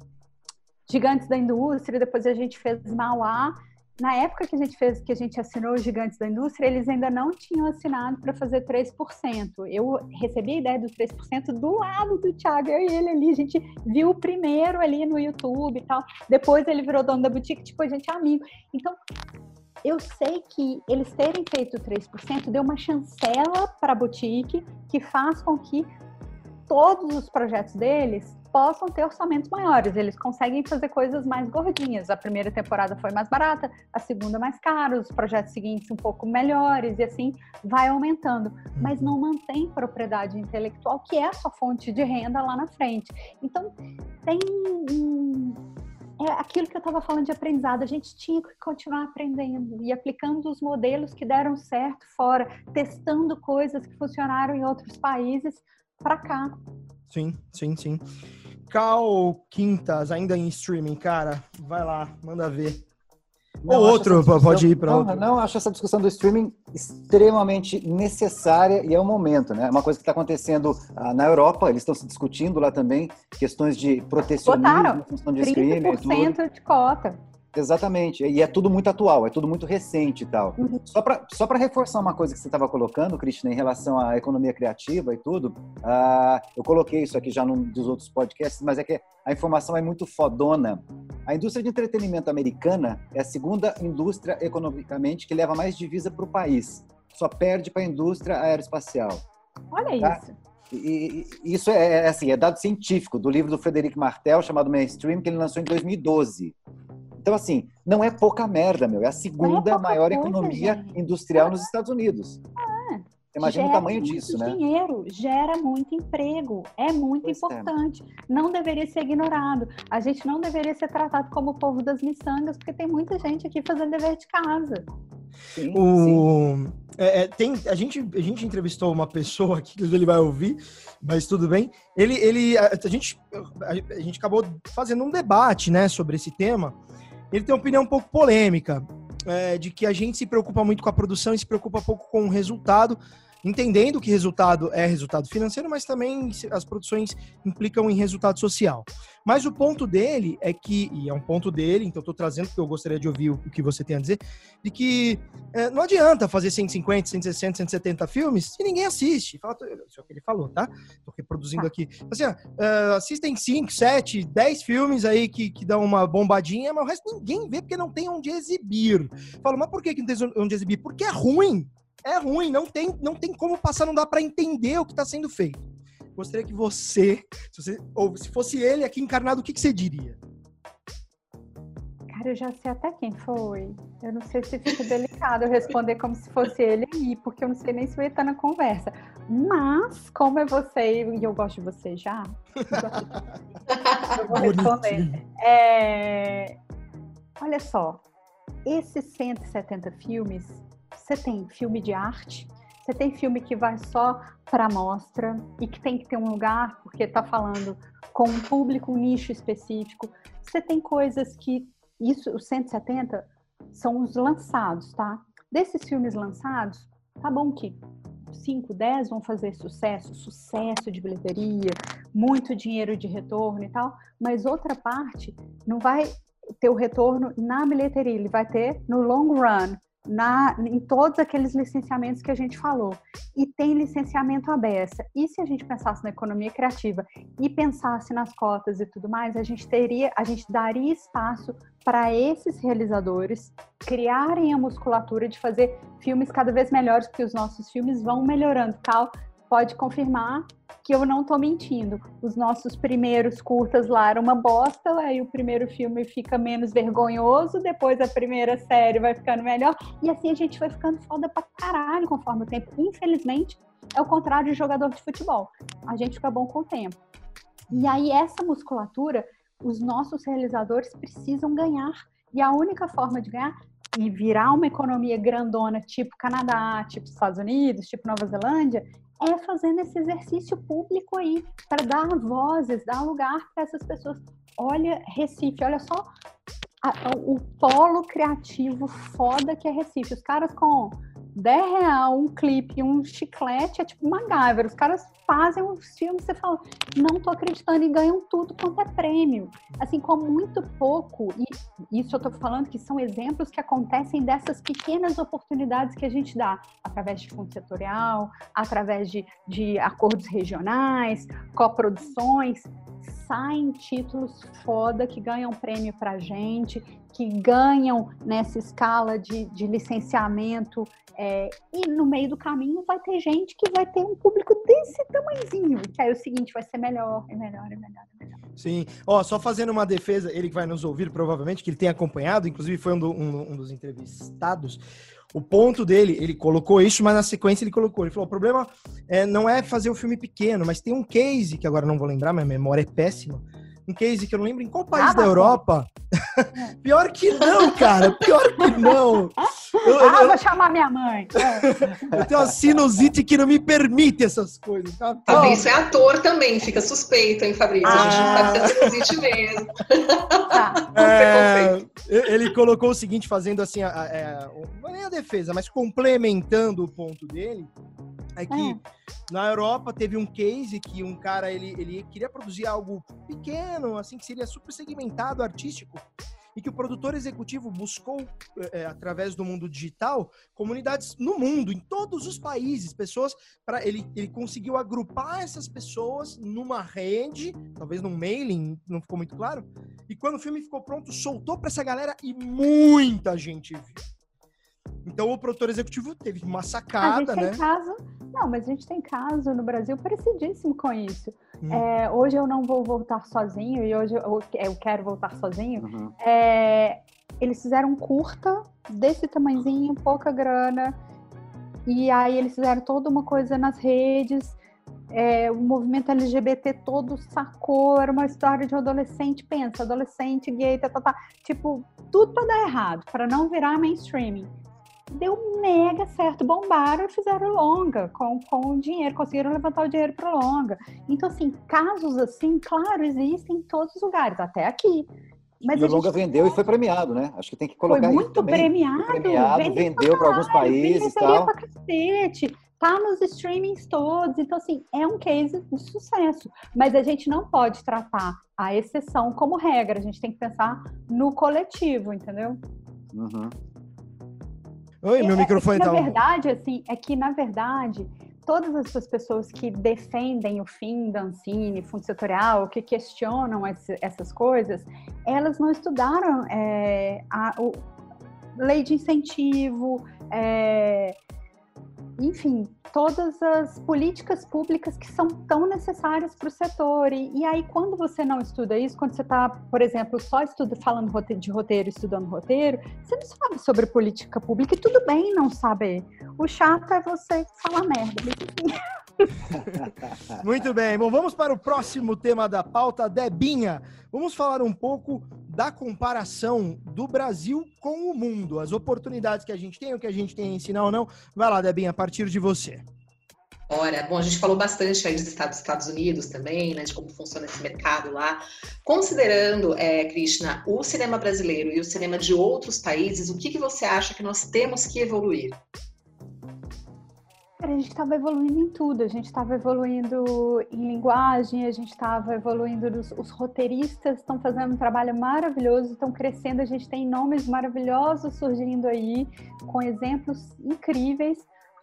Gigantes da Indústria, depois a gente fez Mauá, na época que a gente fez, que a gente assinou os gigantes da indústria, eles ainda não tinham assinado para fazer 3%. Eu recebi a ideia do 3% do lado do Thiago, eu e ele ali, a gente viu o primeiro ali no YouTube e tal. Depois ele virou dono da boutique, tipo, a gente é amigo. Então, eu sei que eles terem feito 3% deu uma chancela para a boutique que faz com que todos os projetos deles possam ter orçamentos maiores. Eles conseguem fazer coisas mais gordinhas. A primeira temporada foi mais barata, a segunda mais cara, os projetos seguintes um pouco melhores e assim vai aumentando. Mas não mantém propriedade intelectual, que é a sua fonte de renda lá na frente. Então, tem é aquilo que eu estava falando de aprendizado. A gente tinha que continuar aprendendo e aplicando os modelos que deram certo fora, testando coisas que funcionaram em outros países para cá. Sim, sim, sim. Cal Quintas, ainda em streaming, cara, vai lá, manda ver. Não, Ou outro, pode ir para outro. Não, acho essa discussão do streaming extremamente necessária e é o momento, né? É uma coisa que está acontecendo ah, na Europa, eles estão se discutindo lá também, questões de protecionismo, Botaram questão de streaming. 30% de cota. Exatamente. E é tudo muito atual, é tudo muito recente e tal. Uhum. Só para só reforçar uma coisa que você estava colocando, Cristina, em relação à economia criativa e tudo, uh, eu coloquei isso aqui já num dos outros podcasts, mas é que a informação é muito fodona. A indústria de entretenimento americana é a segunda indústria economicamente que leva mais divisa para o país. Só perde para a indústria aeroespacial. Olha tá? isso. E, e, isso é, é, assim, é dado científico do livro do Frederic Martel chamado Mainstream que ele lançou em 2012. Então, assim, não é pouca merda, meu. É a segunda é maior coisa, economia gente. industrial nos Estados Unidos. É. Imagina o tamanho disso, né? dinheiro, gera muito emprego, é muito pois é. importante. É. Não deveria ser ignorado. A gente não deveria ser tratado como o povo das miçangas, porque tem muita gente aqui fazendo dever de casa. Sim, o... Sim. É, é, tem, a, gente, a gente entrevistou uma pessoa aqui, [laughs] que ele vai ouvir, mas tudo bem. Ele, ele, a, a gente, a, a gente acabou fazendo um debate, né, sobre esse tema ele tem uma opinião um pouco polêmica, é, de que a gente se preocupa muito com a produção e se preocupa pouco com o resultado, entendendo que resultado é resultado financeiro, mas também as produções implicam em resultado social. Mas o ponto dele é que, e é um ponto dele, então estou trazendo porque eu gostaria de ouvir o que você tem a dizer, de que é, não adianta fazer 150, 160, 170 filmes se ninguém assiste. Isso é o que ele falou, tá? Estou reproduzindo aqui. Assim, uh, assistem 5, 7, 10 filmes aí que, que dão uma bombadinha, mas o resto ninguém vê porque não tem onde exibir. Falo, mas por que não tem onde exibir? Porque é ruim é ruim, não tem, não tem como passar, não dá para entender o que está sendo feito. Gostaria que você, se você, ou se fosse ele aqui encarnado, o que, que você diria? Cara, eu já sei até quem foi. Eu não sei se fica delicado eu responder como se fosse ele aí, porque eu não sei nem se vai estar na conversa. Mas, como é você e eu gosto de você já, eu vou responder. É... Olha só, esses 170 filmes você tem filme de arte, você tem filme que vai só para mostra e que tem que ter um lugar porque está falando com um público, um nicho específico. Você tem coisas que isso, os 170 são os lançados, tá? Desses filmes lançados, tá bom que 5, 10 vão fazer sucesso, sucesso de bilheteria, muito dinheiro de retorno e tal, mas outra parte não vai ter o retorno na bilheteria, ele vai ter no long run, na, em todos aqueles licenciamentos que a gente falou. E tem licenciamento aberto. E se a gente pensasse na economia criativa e pensasse nas cotas e tudo mais, a gente teria, a gente daria espaço para esses realizadores criarem a musculatura de fazer filmes cada vez melhores, porque os nossos filmes vão melhorando, tal pode confirmar que eu não estou mentindo. Os nossos primeiros curtas lá eram uma bosta, aí o primeiro filme fica menos vergonhoso, depois a primeira série vai ficando melhor, e assim a gente vai ficando foda pra caralho conforme o tempo. Infelizmente, é o contrário de jogador de futebol. A gente fica bom com o tempo. E aí, essa musculatura, os nossos realizadores precisam ganhar. E a única forma de ganhar e virar uma economia grandona, tipo Canadá, tipo Estados Unidos, tipo Nova Zelândia, é fazendo esse exercício público aí, para dar vozes, dar lugar para essas pessoas. Olha Recife, olha só a, a, o polo criativo foda que é Recife. Os caras com 10 real, um clipe, um chiclete, é tipo MacGyver. Os caras fazem os filmes, você fala, não tô acreditando, e ganham tudo quanto é prêmio. Assim, com muito pouco, e isso eu tô falando que são exemplos que acontecem dessas pequenas oportunidades que a gente dá, através de fundo setorial, através de, de acordos regionais, coproduções, saem títulos foda que ganham prêmio pra gente, que ganham nessa escala de, de licenciamento é, e no meio do caminho vai ter gente que vai ter um público desse tamanhozinho, que aí é o seguinte vai ser melhor, e melhor, e melhor, melhor. Sim. Ó, só fazendo uma defesa, ele que vai nos ouvir provavelmente, que ele tem acompanhado, inclusive foi um, do, um, um dos entrevistados. O ponto dele, ele colocou isso, mas na sequência ele colocou. Ele falou: o problema é, não é fazer o filme pequeno, mas tem um case, que agora não vou lembrar, minha memória é péssima. Um case que eu não lembro em qual país ah, da Europa. [laughs] pior que não, cara. Pior que não. Eu, ah, eu, vou chamar minha mãe. [laughs] eu tenho uma sinusite que não me permite essas coisas. Tá? Fabrício é ator também, fica suspeito, hein, Fabrício? Ah. A gente não sabe se é sinusite mesmo. [laughs] Tá. É, ele colocou o seguinte, fazendo assim, a, a, é, não é nem a defesa, mas complementando o ponto dele, é que é. na Europa teve um case que um cara ele, ele queria produzir algo pequeno, assim, que seria super segmentado, artístico, e que o produtor executivo buscou, é, através do mundo digital, comunidades no mundo, em todos os países, pessoas para ele, ele conseguiu agrupar essas pessoas numa rede, talvez num mailing, não ficou muito claro. E quando o filme ficou pronto, soltou para essa galera e muita gente viu. Então o produtor executivo teve uma sacada, né? Caso, não, mas a gente tem caso no Brasil parecidíssimo com isso. Hum. É, hoje eu não vou voltar sozinho e hoje eu, eu quero voltar sozinho. Uhum. É, eles fizeram um curta desse tamanhozinho, pouca grana. E aí eles fizeram toda uma coisa nas redes. É, o movimento LGBT todo sacou, era uma história de um adolescente, pensa, adolescente gay, tá, tá, tá, tipo, tudo para dar errado, para não virar mainstreaming deu mega certo, bombaram e fizeram longa com, com o dinheiro, conseguiram levantar o dinheiro para longa. Então, assim, casos assim, claro, existem em todos os lugares, até aqui. Mas e o longa vendeu e foi premiado, né? Acho que tem que colocar foi muito premiado, foi premiado, vendeu para alguns países e tal. Pra cacete, tá nos streamings todos. Então, assim, é um case de sucesso. Mas a gente não pode tratar a exceção como regra. A gente tem que pensar no coletivo, entendeu? Uhum. Oi, meu é, microfone é tá. Na verdade, assim, é que na verdade todas essas pessoas que defendem o fim da Ancine, fundo setorial, que questionam esse, essas coisas, elas não estudaram é, a o, lei de incentivo, é, enfim, todas as políticas públicas que são tão necessárias para o setor. E, e, aí, quando você não estuda isso, quando você está, por exemplo, só estuda, falando de roteiro, estudando roteiro, você não sabe sobre política pública e tudo bem não saber. O chato é você falar merda. [laughs] [laughs] Muito bem, bom, vamos para o próximo tema da pauta, Debinha. Vamos falar um pouco da comparação do Brasil com o mundo, as oportunidades que a gente tem, o que a gente tem a ensinar ou não. Vai lá, Debinha, a partir de você. fora. Bom, a gente falou bastante aí dos Estados, Estados Unidos também, né, de como funciona esse mercado lá. Considerando, é, Krishna, o cinema brasileiro e o cinema de outros países, o que, que você acha que nós temos que evoluir? A gente estava evoluindo em tudo, a gente estava evoluindo em linguagem, a gente estava evoluindo, os, os roteiristas estão fazendo um trabalho maravilhoso, estão crescendo, a gente tem nomes maravilhosos surgindo aí, com exemplos incríveis.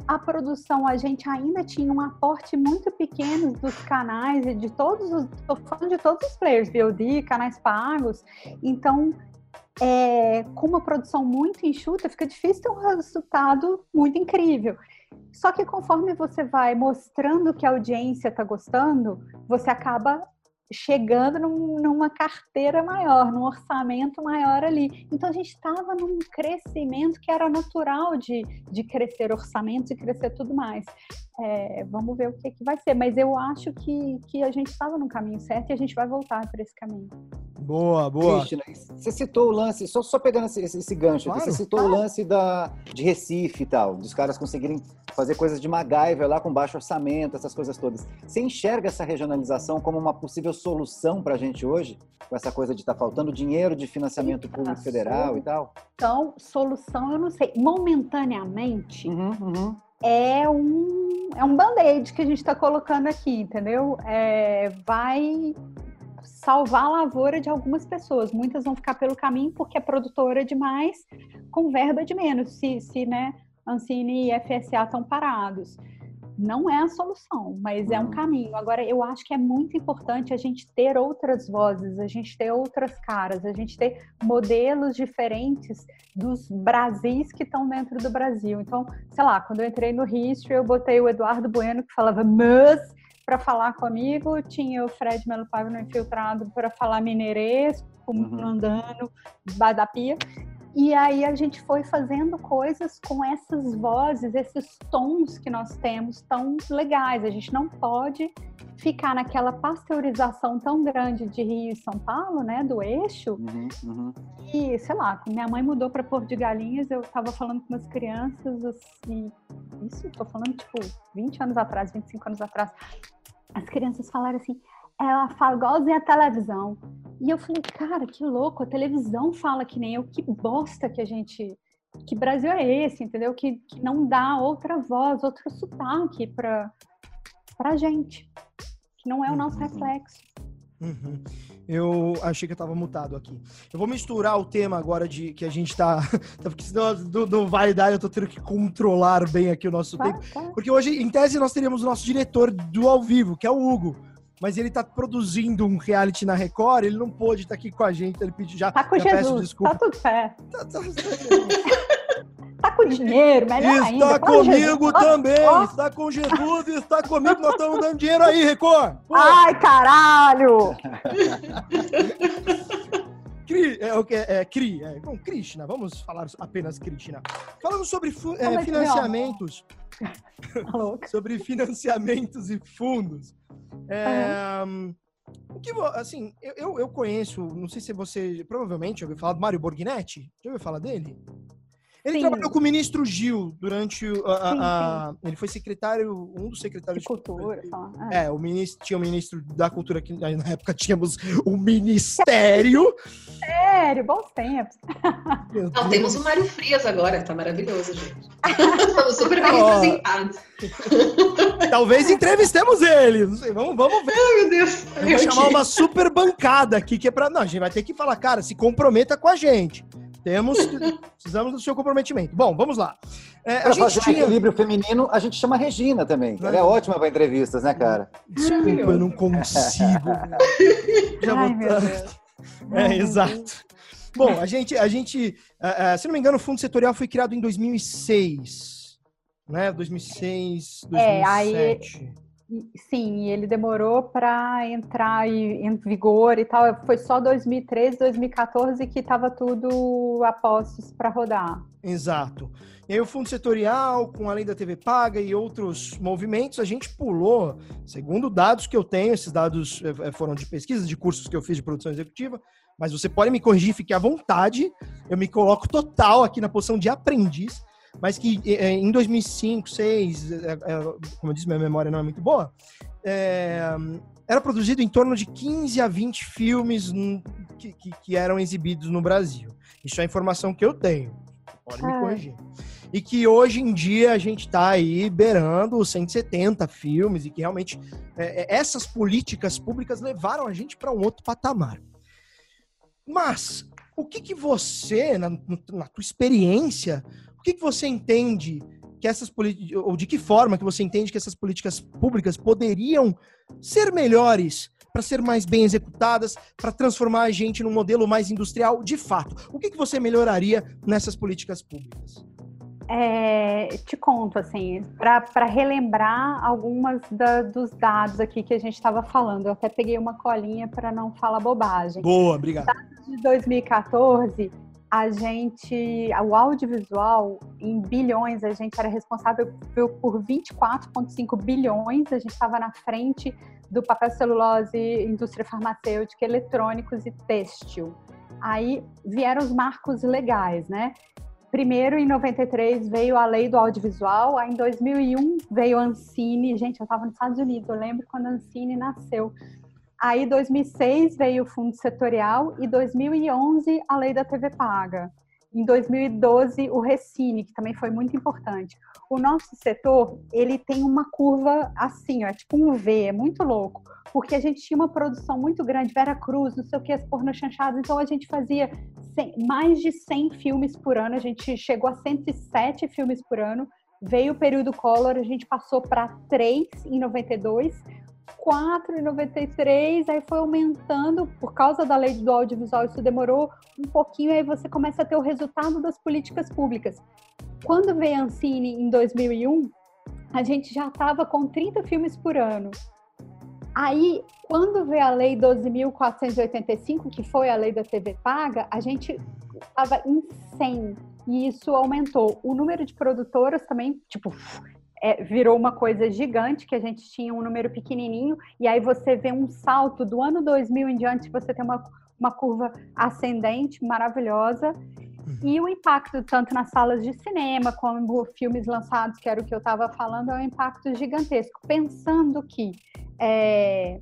A produção, a gente ainda tinha um aporte muito pequeno dos canais e de todos os, falando de todos os players, VOD, canais pagos, então é, com uma produção muito enxuta, fica difícil ter um resultado muito incrível. Só que conforme você vai mostrando que a audiência está gostando, você acaba chegando num, numa carteira maior, num orçamento maior ali. Então a gente estava num crescimento que era natural de, de crescer orçamentos e crescer tudo mais. É, vamos ver o que, que vai ser, mas eu acho que, que a gente estava no caminho certo e a gente vai voltar para esse caminho. Boa, boa. Cristina, você citou o lance, só, só pegando esse, esse gancho claro. aqui, você citou claro. o lance da, de Recife e tal, dos caras conseguirem fazer coisas de MacGyver lá com baixo orçamento, essas coisas todas. Você enxerga essa regionalização como uma possível solução para a gente hoje? Com essa coisa de estar tá faltando dinheiro de financiamento Eita, público federal e tal? Então, solução eu não sei. Momentaneamente, uhum, uhum. É um, é um band-aid que a gente está colocando aqui, entendeu? É, vai salvar a lavoura de algumas pessoas. Muitas vão ficar pelo caminho porque é produtora demais, com verba de menos, se, se né, Ancine e FSA estão parados. Não é a solução, mas é um caminho. Agora, eu acho que é muito importante a gente ter outras vozes, a gente ter outras caras, a gente ter modelos diferentes dos Brasis que estão dentro do Brasil. Então, sei lá, quando eu entrei no History, eu botei o Eduardo Bueno que falava mas para falar comigo, tinha o Fred Melo Paiva no infiltrado para falar mineirês, uhum. andando, badapia. E aí a gente foi fazendo coisas com essas vozes, esses tons que nós temos tão legais. A gente não pode ficar naquela pasteurização tão grande de Rio e São Paulo, né, do eixo. Uhum, uhum. E, sei lá, minha mãe mudou para Porto de Galinhas, eu estava falando com umas crianças, assim, isso, estou falando, tipo, 20 anos atrás, 25 anos atrás as crianças falaram assim, ela fala igualzinha a televisão. E eu falei, cara, que louco, a televisão fala que nem eu, que bosta que a gente. Que Brasil é esse, entendeu? Que, que não dá outra voz, outro sotaque pra, pra gente. Que não é o nosso uhum. reflexo. Uhum. Eu achei que eu tava mutado aqui. Eu vou misturar o tema agora de que a gente tá. [laughs] Porque senão do, do Vale da eu tô tendo que controlar bem aqui o nosso tempo. Porque hoje, em tese, nós teríamos o nosso diretor do ao vivo, que é o Hugo. Mas ele tá produzindo um reality na Record, ele não pôde estar tá aqui com a gente, ele pediu já. Tá com já Jesus, tá tudo certo. Tá, tá, [laughs] tá com dinheiro, melhor está ainda. Está comigo também, oh, oh. está com Jesus e está comigo, nós estamos dando dinheiro aí, Record. Pô. Ai, caralho! [laughs] Cri, é, é, é, Cri, é, bom, Krishna, vamos falar apenas Krishna. Falando sobre é, financiamentos, [laughs] sobre financiamentos e fundos, é, uhum. O que, assim, eu, eu conheço, não sei se você provavelmente ouviu falar do Mário Borghinetti. Já ouviu falar dele? Ele sim. trabalhou com o ministro Gil durante a, a, sim, a, ele foi secretário, um dos secretários de, cultura. De, é. é, o ministro tinha o ministro da cultura que na época tínhamos o ministério. Sério, bons tempos. Não, temos o Mário Frias agora, tá maravilhoso, gente. [laughs] Estamos super bem representados. Talvez entrevistemos ele, não sei, vamos, vamos ver. Ai, meu Deus. Eu vou chamar uma super bancada aqui que é para, não, a gente vai ter que falar, cara, se comprometa com a gente. Temos, precisamos do seu comprometimento. Bom, vamos lá. É, a gente fazer tinha... um equilíbrio feminino, a gente chama a Regina também. Ela é ótima para entrevistas, né, cara? Desculpa, eu não consigo. [laughs] Já Ai, meu Deus. [laughs] É, exato. Bom, a gente, a gente uh, uh, se não me engano, o Fundo Setorial foi criado em 2006, né? 2006, 2007. É, aí Sim, ele demorou para entrar em vigor e tal. Foi só 2013, 2014 que estava tudo a postos para rodar. Exato. E aí o fundo setorial, com a lei da TV paga e outros movimentos, a gente pulou, segundo dados que eu tenho, esses dados eh, eh, foram de pesquisa, de cursos que eu fiz de produção executiva, mas você pode me corrigir, fique à vontade. Eu me coloco total aqui na posição de aprendiz. Mas que é, em 2005, 2006, é, é, como eu disse, minha memória não é muito boa, é, era produzido em torno de 15 a 20 filmes que, que, que, eram exibidos no Brasil. Isso é a informação que eu tenho. Pode me corrigir. E que hoje em dia a gente está aí beirando 170 filmes e que realmente é, é, essas políticas públicas levaram a gente para um outro patamar. Mas o que, que você, na, na tua experiência, o que, que você entende que essas políticas, ou de que forma que você entende que essas políticas públicas poderiam ser melhores para ser mais bem executadas, para transformar a gente num modelo mais industrial de fato? O que, que você melhoraria nessas políticas públicas? É, te conto, assim, para relembrar algumas da, dos dados aqui que a gente estava falando. Eu até peguei uma colinha para não falar bobagem. Boa, obrigado. Dados de 2014, a gente, o audiovisual, em bilhões, a gente era responsável por 24,5 bilhões, a gente estava na frente do papel celulose, indústria farmacêutica, eletrônicos e têxtil. Aí vieram os marcos legais, né? Primeiro, em 93, veio a lei do audiovisual, aí em 2001 veio a Ancine, gente, eu estava nos Estados Unidos, eu lembro quando a Ancine nasceu. Aí, 2006 veio o fundo setorial e 2011 a lei da TV paga. Em 2012 o Recine, que também foi muito importante. O nosso setor ele tem uma curva assim, ó, é tipo um V, é muito louco, porque a gente tinha uma produção muito grande, Vera Cruz, não sei o que, as porno chanchadas, então a gente fazia 100, mais de 100 filmes por ano, a gente chegou a 107 filmes por ano. Veio o período Collor, a gente passou para 3 em 92, 4,93, aí foi aumentando por causa da lei do audiovisual, isso demorou um pouquinho, aí você começa a ter o resultado das políticas públicas. Quando veio a Ancine em 2001, a gente já estava com 30 filmes por ano. Aí, quando veio a lei 12.485, que foi a lei da TV paga, a gente estava em 100 e isso aumentou. O número de produtoras também, tipo, é, virou uma coisa gigante, que a gente tinha um número pequenininho, e aí você vê um salto do ano 2000 em diante, você tem uma, uma curva ascendente maravilhosa, uhum. e o impacto tanto nas salas de cinema como filmes lançados, que era o que eu estava falando, é um impacto gigantesco. Pensando que é,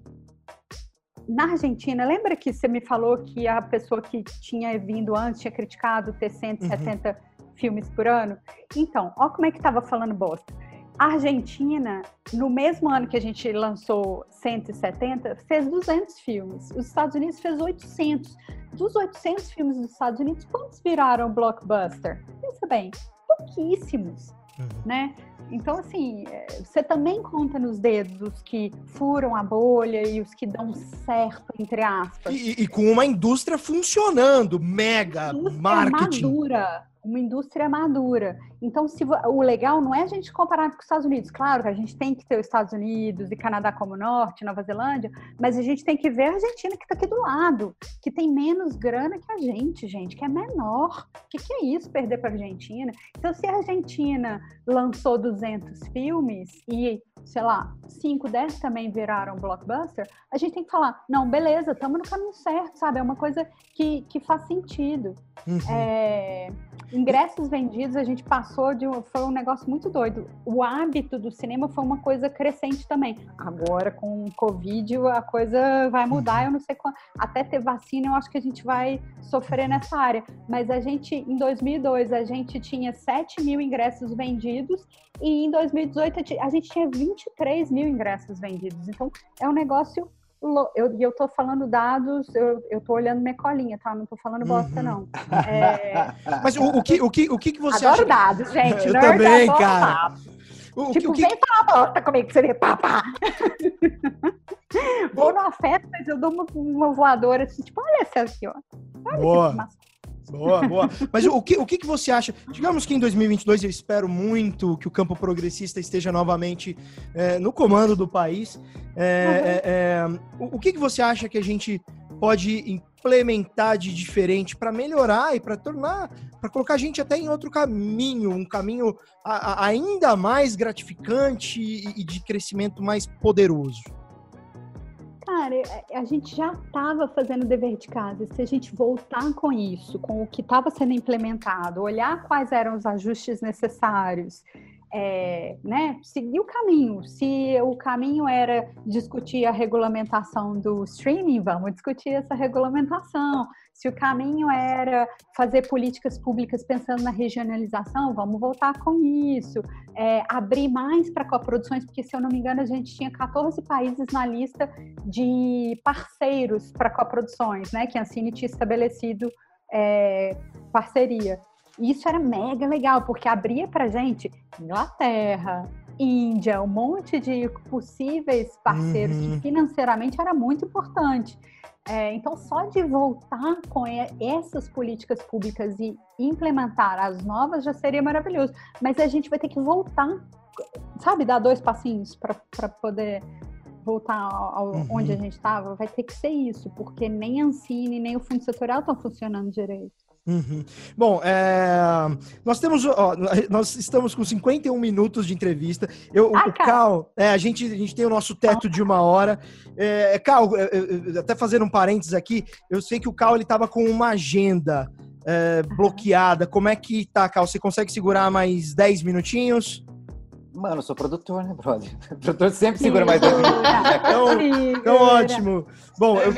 na Argentina, lembra que você me falou que a pessoa que tinha vindo antes tinha criticado ter 170 uhum. filmes por ano? Então, olha como é que estava falando bosta. A Argentina, no mesmo ano que a gente lançou 170, fez 200 filmes. Os Estados Unidos fez 800. Dos 800 filmes dos Estados Unidos, quantos viraram blockbuster? Pensa bem, pouquíssimos, uhum. né? Então, assim, é, você também conta nos dedos os que furam a bolha e os que dão certo, entre aspas. E, e com uma indústria funcionando, mega, indústria marketing. madura, uma indústria madura. Então, se o legal não é a gente comparar com os Estados Unidos. Claro que a gente tem que ter os Estados Unidos e Canadá como norte, Nova Zelândia, mas a gente tem que ver a Argentina que está aqui do lado, que tem menos grana que a gente, gente, que é menor. O que, que é isso, perder para a Argentina? Então, se a Argentina lançou 200 filmes e, sei lá, 5, 10 também viraram blockbuster, a gente tem que falar, não, beleza, estamos no caminho certo, sabe? É uma coisa que, que faz sentido. Uhum. É, ingressos vendidos, a gente passou de um, foi um negócio muito doido. O hábito do cinema foi uma coisa crescente também. Agora com o Covid a coisa vai mudar, eu não sei quando, até ter vacina, eu acho que a gente vai sofrer nessa área. Mas a gente, em 2002, a gente tinha 7 mil ingressos vendidos e em 2018 a gente tinha 23 mil ingressos vendidos. Então é um negócio eu, eu tô falando dados, eu, eu tô olhando minha colinha, tá? Não tô falando bosta, uhum. não. [laughs] É... Mas o, o, que, o, que, o que, que você Adoro acha? dados, gente. Eu também, cara. O, tipo, o que, vem falar bosta comigo, que você vê, papá. [laughs] Vou numa festa, mas eu dou uma, uma voadora assim, tipo, olha essa aqui, ó. Olha Boa. Boa, boa. Mas o que, o que, que você acha? Digamos que em 2022 eu espero muito que o campo progressista esteja novamente é, no comando do país. É, uhum. é, o, o que, que você acha que a gente pode implementar de diferente para melhorar e para tornar, para colocar a gente até em outro caminho, um caminho a, a, ainda mais gratificante e, e de crescimento mais poderoso? Cara, a gente já estava fazendo dever de casa. Se a gente voltar com isso, com o que estava sendo implementado, olhar quais eram os ajustes necessários, é, né, seguir o caminho. Se o caminho era discutir a regulamentação do streaming, vamos discutir essa regulamentação. Se o caminho era fazer políticas públicas pensando na regionalização, vamos voltar com isso. É, abrir mais para coproduções, porque, se eu não me engano, a gente tinha 14 países na lista de parceiros para coproduções, né, que a Cine tinha estabelecido é, parceria. Isso era mega legal, porque abria para gente Inglaterra, Índia, um monte de possíveis parceiros uhum. que financeiramente era muito importante. É, então, só de voltar com essas políticas públicas e implementar as novas já seria maravilhoso. Mas a gente vai ter que voltar, sabe, dar dois passinhos para poder voltar ao, uhum. onde a gente estava. Vai ter que ser isso, porque nem a Ancine, nem o Fundo Setorial estão funcionando direito. Uhum. Bom, é, nós temos, ó, nós estamos com 51 minutos de entrevista. Eu, ah, o Cal, é, a, gente, a gente tem o nosso teto de uma hora. É, Cal, até fazendo um parênteses aqui, eu sei que o Cal ele estava com uma agenda é, bloqueada. Como é que tá, Cal? Você consegue segurar mais 10 minutinhos? Mano, eu sou produtor, né, brother? [laughs] O produtor sempre segura mais dois minutos. [laughs] Então, então ótimo. Bom, eu,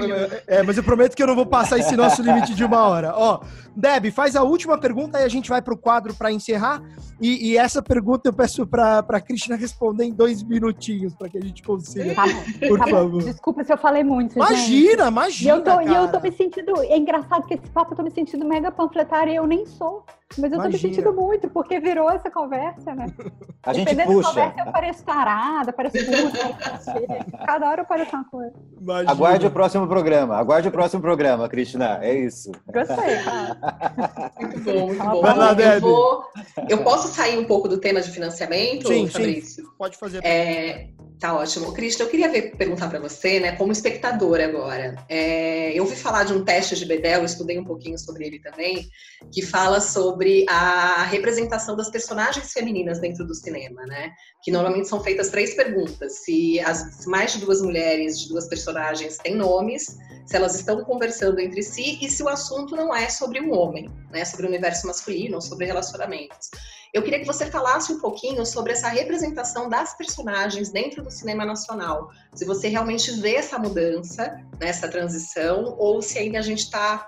é, mas eu prometo que eu não vou passar esse nosso limite de uma hora. Ó, Deb, faz a última pergunta e a gente vai para o quadro para encerrar. E, e, essa pergunta eu peço para a Cristina responder em dois minutinhos, para que a gente consiga. Tá por tá favor. Desculpa se eu falei muito. Imagina, gente. imagina. E eu, tô, e eu tô me sentindo. É engraçado que esse papo eu tô me sentindo mega panfletária e eu nem sou. Mas eu tô Imagina. me sentindo muito, porque virou essa conversa, né? [laughs] A gente Dependendo puxa. conversa, eu pareço tarada, pareço puta. Cada hora eu pareço uma coisa. Imagina. Aguarde o próximo programa. Aguarde o próximo programa, Cristina. É isso. Gostei, [laughs] cara. Muito bom, muito bom. Vai lá, eu, vou... eu posso sair um pouco do tema de financiamento, sim, Fabrício? Sim. Pode fazer. É... Tá ótimo. Cristian, eu queria ver, perguntar para você, né, como espectadora agora. É, eu ouvi falar de um teste de Bedel, estudei um pouquinho sobre ele também, que fala sobre a representação das personagens femininas dentro do cinema, né? Que normalmente são feitas três perguntas: se as mais de duas mulheres, de duas personagens têm nomes, se elas estão conversando entre si e se o assunto não é sobre um homem, né? Sobre o universo masculino ou sobre relacionamentos. Eu queria que você falasse um pouquinho sobre essa representação das personagens dentro do cinema nacional. Se você realmente vê essa mudança, essa transição, ou se ainda a gente está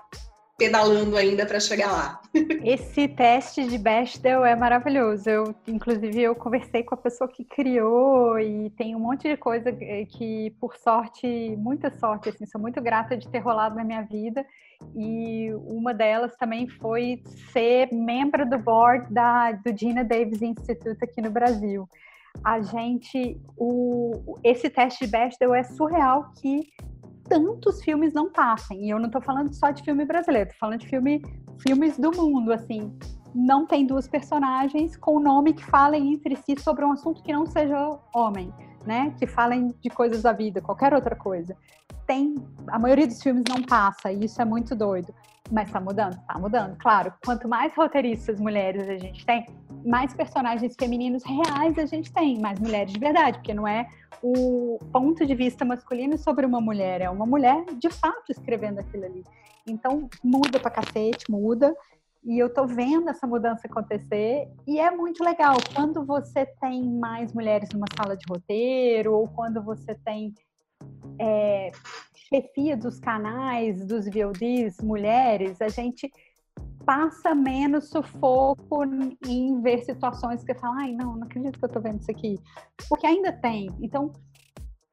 pedalando ainda para chegar lá. Esse teste de Bechdel é maravilhoso. Eu, inclusive, eu conversei com a pessoa que criou e tem um monte de coisa que, por sorte, muita sorte, assim, sou muito grata de ter rolado na minha vida. E uma delas também foi ser membro do board da, do Gina Davis Institute aqui no Brasil. A gente, o, esse teste de Bechdel é surreal que tantos filmes não passem. E eu não estou falando só de filme brasileiro, estou falando de filme, filmes do mundo, assim. Não tem duas personagens com nome que falem entre si sobre um assunto que não seja homem, né? Que falem de coisas da vida, qualquer outra coisa. Tem, a maioria dos filmes não passa, e isso é muito doido. Mas está mudando, está mudando. Claro, quanto mais roteiristas mulheres a gente tem, mais personagens femininos reais a gente tem, mais mulheres de verdade, porque não é o ponto de vista masculino sobre uma mulher, é uma mulher de fato escrevendo aquilo ali. Então muda pra cacete, muda. E eu tô vendo essa mudança acontecer e é muito legal quando você tem mais mulheres numa sala de roteiro ou quando você tem é, chefia dos canais, dos VODs, mulheres, a gente passa menos sufoco em ver situações que fala, ai, não, não acredito que eu tô vendo isso aqui. Porque ainda tem. Então,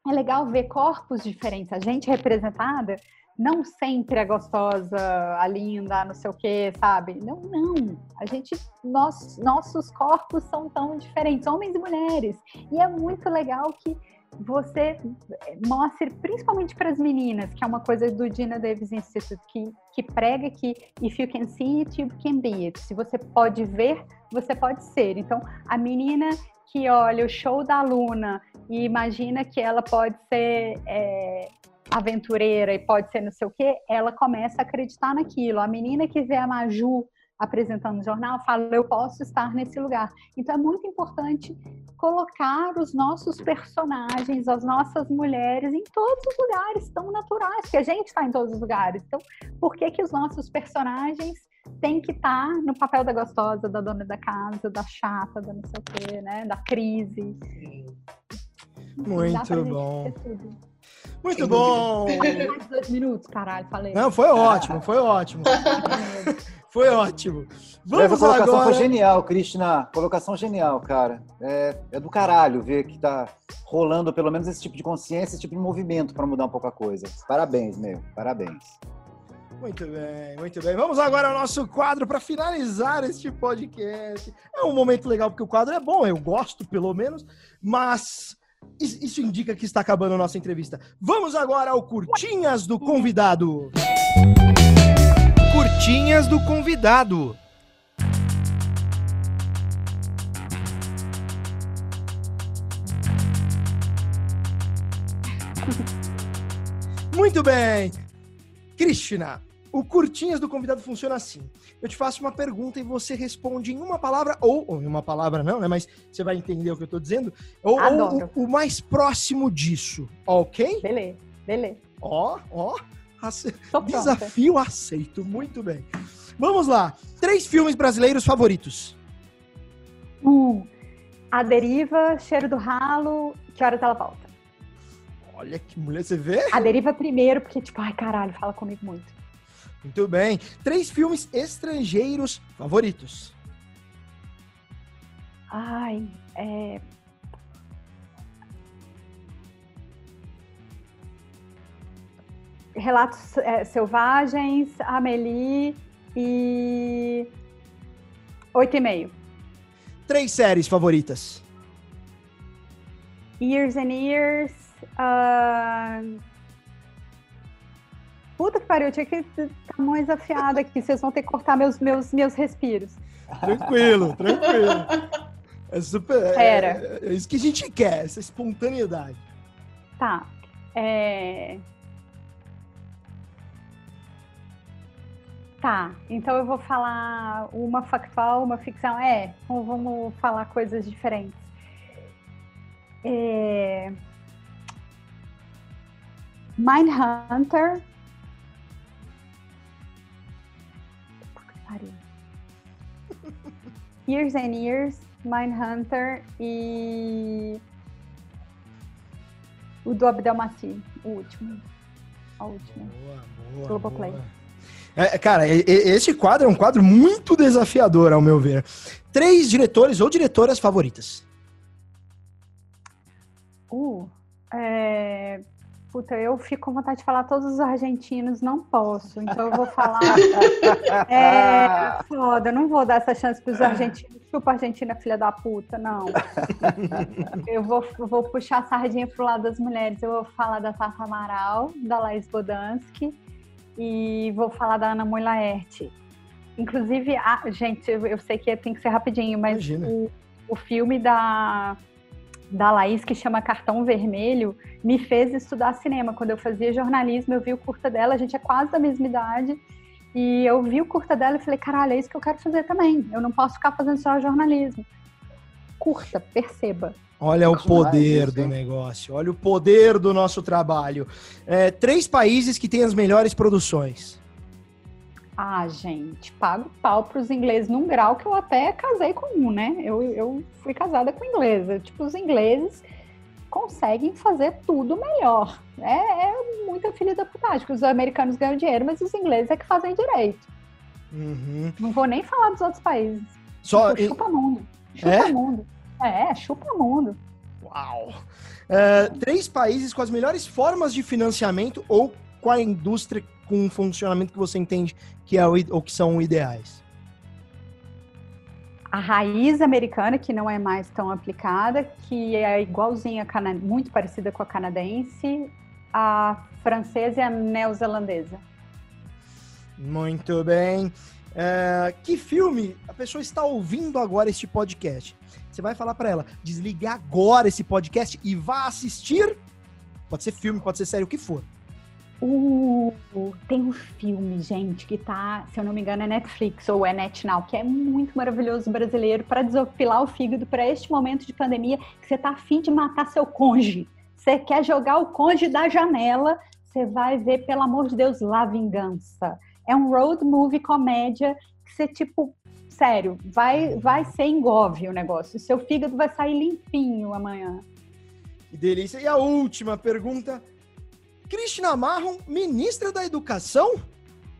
é legal ver corpos diferentes. A gente representada não sempre é gostosa, a linda, não sei o quê, sabe? Não, não. A gente, nós, nossos corpos são tão diferentes, homens e mulheres. E é muito legal que você mostre, principalmente para as meninas, que é uma coisa do Gina Davis Institute, que, que prega que if you can see it, you can be it. Se você pode ver, você pode ser. Então, a menina que olha o show da Luna e imagina que ela pode ser é, aventureira e pode ser não sei o quê, ela começa a acreditar naquilo. A menina que vê a Maju apresentando o jornal, fala, eu posso estar nesse lugar. Então é muito importante colocar os nossos personagens, as nossas mulheres em todos os lugares tão naturais, porque a gente está em todos os lugares. Então, por que que os nossos personagens têm que estar tá no papel da gostosa, da dona da casa, da chata, da não sei o quê, né? Da crise. Muito bom. Muito bom! Mais dois minutos, caralho, falei. Não, foi ótimo, foi ótimo. [laughs] foi ótimo. Vamos Essa colocação agora... foi genial, Cristina. Colocação genial, cara. É, é, do caralho ver que tá rolando pelo menos esse tipo de consciência, esse tipo de movimento para mudar um pouco a coisa. Parabéns, meu. Parabéns. Muito bem, muito bem. Vamos agora ao nosso quadro para finalizar este podcast. É um momento legal porque o quadro é bom, eu gosto pelo menos, mas isso indica que está acabando a nossa entrevista. Vamos agora ao Curtinhas do Convidado. Curtinhas do Convidado. Muito bem. Cristina, o Curtinhas do Convidado funciona assim. Eu te faço uma pergunta e você responde em uma palavra, ou, ou em uma palavra não, né? Mas você vai entender o que eu tô dizendo. Ou, ou o, o, mais próximo disso, ok? Beleza, beleza. Ó, ó. Ace... Desafio aceito. Muito bem. Vamos lá. Três filmes brasileiros favoritos. Uh, a Deriva, Cheiro do Ralo, Que Horas Ela Volta. Olha que mulher, você vê? A Deriva primeiro, porque, tipo, ai caralho, fala comigo muito. Muito bem. Três filmes estrangeiros favoritos. Ai, é. Relatos é, Selvagens, Amelie e. Oito e meio. Três séries favoritas. Years and Years. Uh... Puta que pariu, eu tinha que estar mais afiada aqui. Vocês vão ter que cortar meus, meus, meus respiros. Tranquilo, tranquilo. É super. É, é, isso que a gente quer, essa espontaneidade. Tá. É... Tá, então eu vou falar uma factual, uma ficção. É, vamos falar coisas diferentes. É... Mindhunter pariu. Years and Years, Mindhunter e o do Abdelmaci, o último. A última. Boa, boa. Globoplay. Boa. É, cara, esse quadro é um quadro muito desafiador, ao meu ver. Três diretores ou diretoras favoritas. Uh, é, Puta, eu fico com vontade de falar todos os argentinos, não posso. Então eu vou [laughs] falar. é foda, não vou dar essa chance para os argentinos. Chupa Argentina, filha da puta, não. [laughs] Eu vou, vou puxar a sardinha pro lado das mulheres. Eu vou falar da Tata Amaral, da Laís Bodansky e vou falar da Ana Moulaert. Inclusive, a, gente, eu, eu sei que tem que ser rapidinho, mas o, o filme da da Laís, que chama Cartão Vermelho, me fez estudar cinema. Quando eu fazia jornalismo, eu vi o curta dela, a gente é quase da mesma idade. E eu vi o curta dela e falei, caralho, é isso que eu quero fazer também. Eu não posso ficar fazendo só jornalismo. Curta, perceba. Olha o poder do negócio, olha o poder do nosso trabalho. É, três países que têm as melhores produções. Ah, gente, pago pau pros ingleses num grau que eu até casei com um, né? Eu, eu fui casada com inglesa. Tipo, os ingleses conseguem fazer tudo melhor. É, é muita filha da putagem, porque os americanos ganham dinheiro, mas os ingleses é que fazem direito. Uhum. Não vou nem falar dos outros países. Só tipo, chupa mundo. Chupa é? mundo. É, chupa mundo. Uau! Uh, três países com as melhores formas de financiamento ou com a indústria com um funcionamento que você entende que é o, que são ideais? A raiz americana, que não é mais tão aplicada, que é igualzinha, muito parecida com a canadense, a francesa e a neozelandesa. Muito bem. É, que filme a pessoa está ouvindo agora este podcast? Você vai falar para ela, desligue agora esse podcast e vá assistir. Pode ser filme, pode ser série, o que for o, tem um filme, gente, que tá, se eu não me engano, é Netflix ou é NetNow, que é muito maravilhoso brasileiro para desopilar o fígado para este momento de pandemia que você tá afim de matar seu cônjuge. Você quer jogar o cônjuge da janela, você vai ver, pelo amor de Deus, La Vingança. É um road movie comédia que você, tipo, sério, vai, vai ser engove o negócio. O seu fígado vai sair limpinho amanhã. Que delícia. E a última pergunta Krishna Marron, ministra da Educação?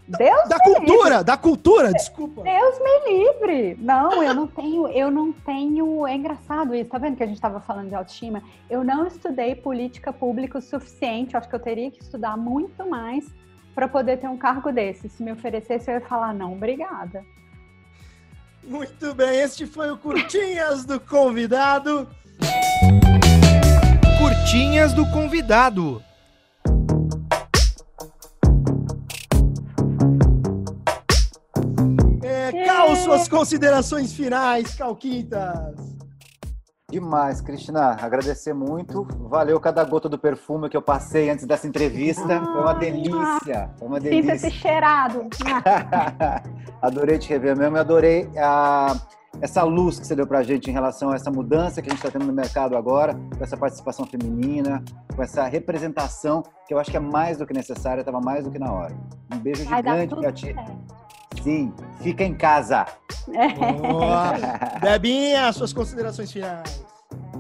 Deus da cultura, livre. da cultura, desculpa. Deus me livre. Não, eu não tenho, eu não tenho. É engraçado isso, tá vendo que a gente estava falando de autoestima? Eu não estudei política pública o suficiente, acho que eu teria que estudar muito mais para poder ter um cargo desse. Se me oferecesse, eu ia falar não, obrigada. Muito bem, este foi o Curtinhas do Convidado. Curtinhas do Convidado. Suas considerações finais, Calquintas. Demais, Cristina. Agradecer muito. Valeu cada gota do perfume que eu passei antes dessa entrevista. Foi uma delícia. Foi uma delícia. Sinta-se cheirado. [laughs] adorei te rever mesmo. Eu adorei a, essa luz que você deu pra gente em relação a essa mudança que a gente está tendo no mercado agora, com essa participação feminina, com essa representação que eu acho que é mais do que necessária, estava mais do que na hora. Um beijo Vai gigante pra ti. Certo. Sim, fica em casa. Boa. [laughs] Debinha, suas considerações finais.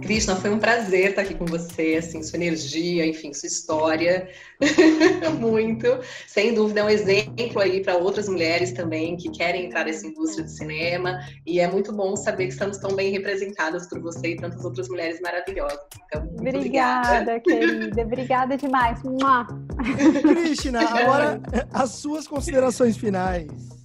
Krishna, foi um prazer estar aqui com você, assim, sua energia, enfim, sua história, [laughs] muito. Sem dúvida é um exemplo aí para outras mulheres também que querem entrar nessa indústria do cinema e é muito bom saber que estamos tão bem representadas por você e tantas outras mulheres maravilhosas. Então, muito obrigada, obrigada. [laughs] querida, obrigada demais. Krishna, agora as suas considerações finais.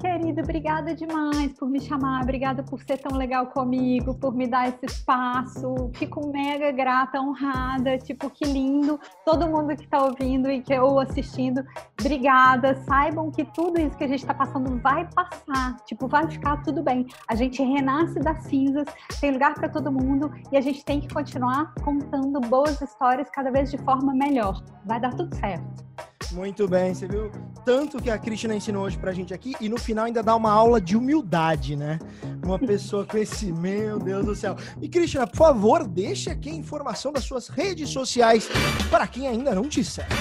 Querido, obrigada demais por me chamar, obrigada por ser tão legal comigo, por me dar esse espaço. Fico mega grata, honrada, tipo, que lindo. Todo mundo que está ouvindo e que eu assistindo, obrigada. Saibam que tudo isso que a gente está passando vai passar, tipo, vai ficar tudo bem. A gente renasce das cinzas, tem lugar para todo mundo e a gente tem que continuar contando boas histórias cada vez de forma melhor. Vai dar tudo certo. Muito bem, você viu tanto que a Cristina ensinou hoje pra gente aqui e no final ainda dá uma aula de humildade, né? Uma pessoa com esse, meu Deus do céu. E Cristina, por favor, deixe aqui a informação das suas redes sociais para quem ainda não te segue.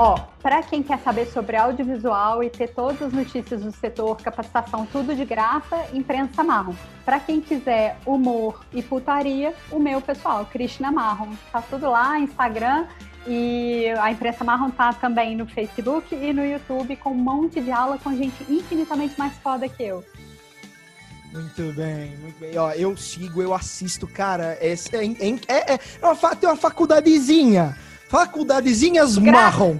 Ó, para quem quer saber sobre audiovisual e ter todas as notícias do setor, capacitação, tudo de graça, Imprensa Marrom. Para quem quiser humor e putaria, o meu pessoal, Cristina Marrom. Tá tudo lá, Instagram e a imprensa marrom tá também no Facebook e no YouTube com um monte de aula com gente infinitamente mais foda que eu. Muito bem, muito bem. Ó, eu sigo, eu assisto, cara. É, é, é, é uma, tem uma faculdadezinha. Faculdadezinhas marrom.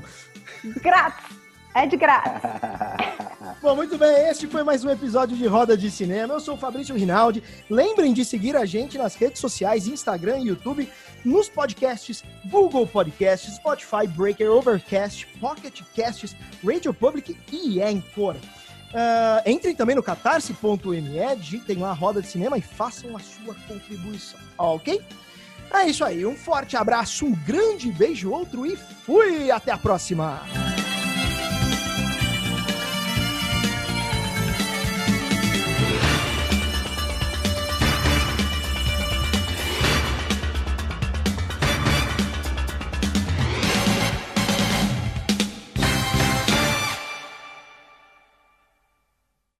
Grátis. É de graça. [laughs] Bom, muito bem, este foi mais um episódio de Roda de Cinema. Eu sou o Fabrício Rinaldi. Lembrem de seguir a gente nas redes sociais, Instagram e YouTube nos podcasts Google Podcasts, Spotify, Breaker, Overcast, Pocket Casts, Radio Public e Anchor. Uh, entrem também no catarse.me, digitem lá a roda de cinema e façam a sua contribuição, ok? É isso aí, um forte abraço, um grande beijo, outro e fui! Até a próxima!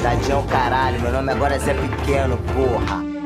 Tadinho caralho, meu nome agora é Zé Pequeno, porra.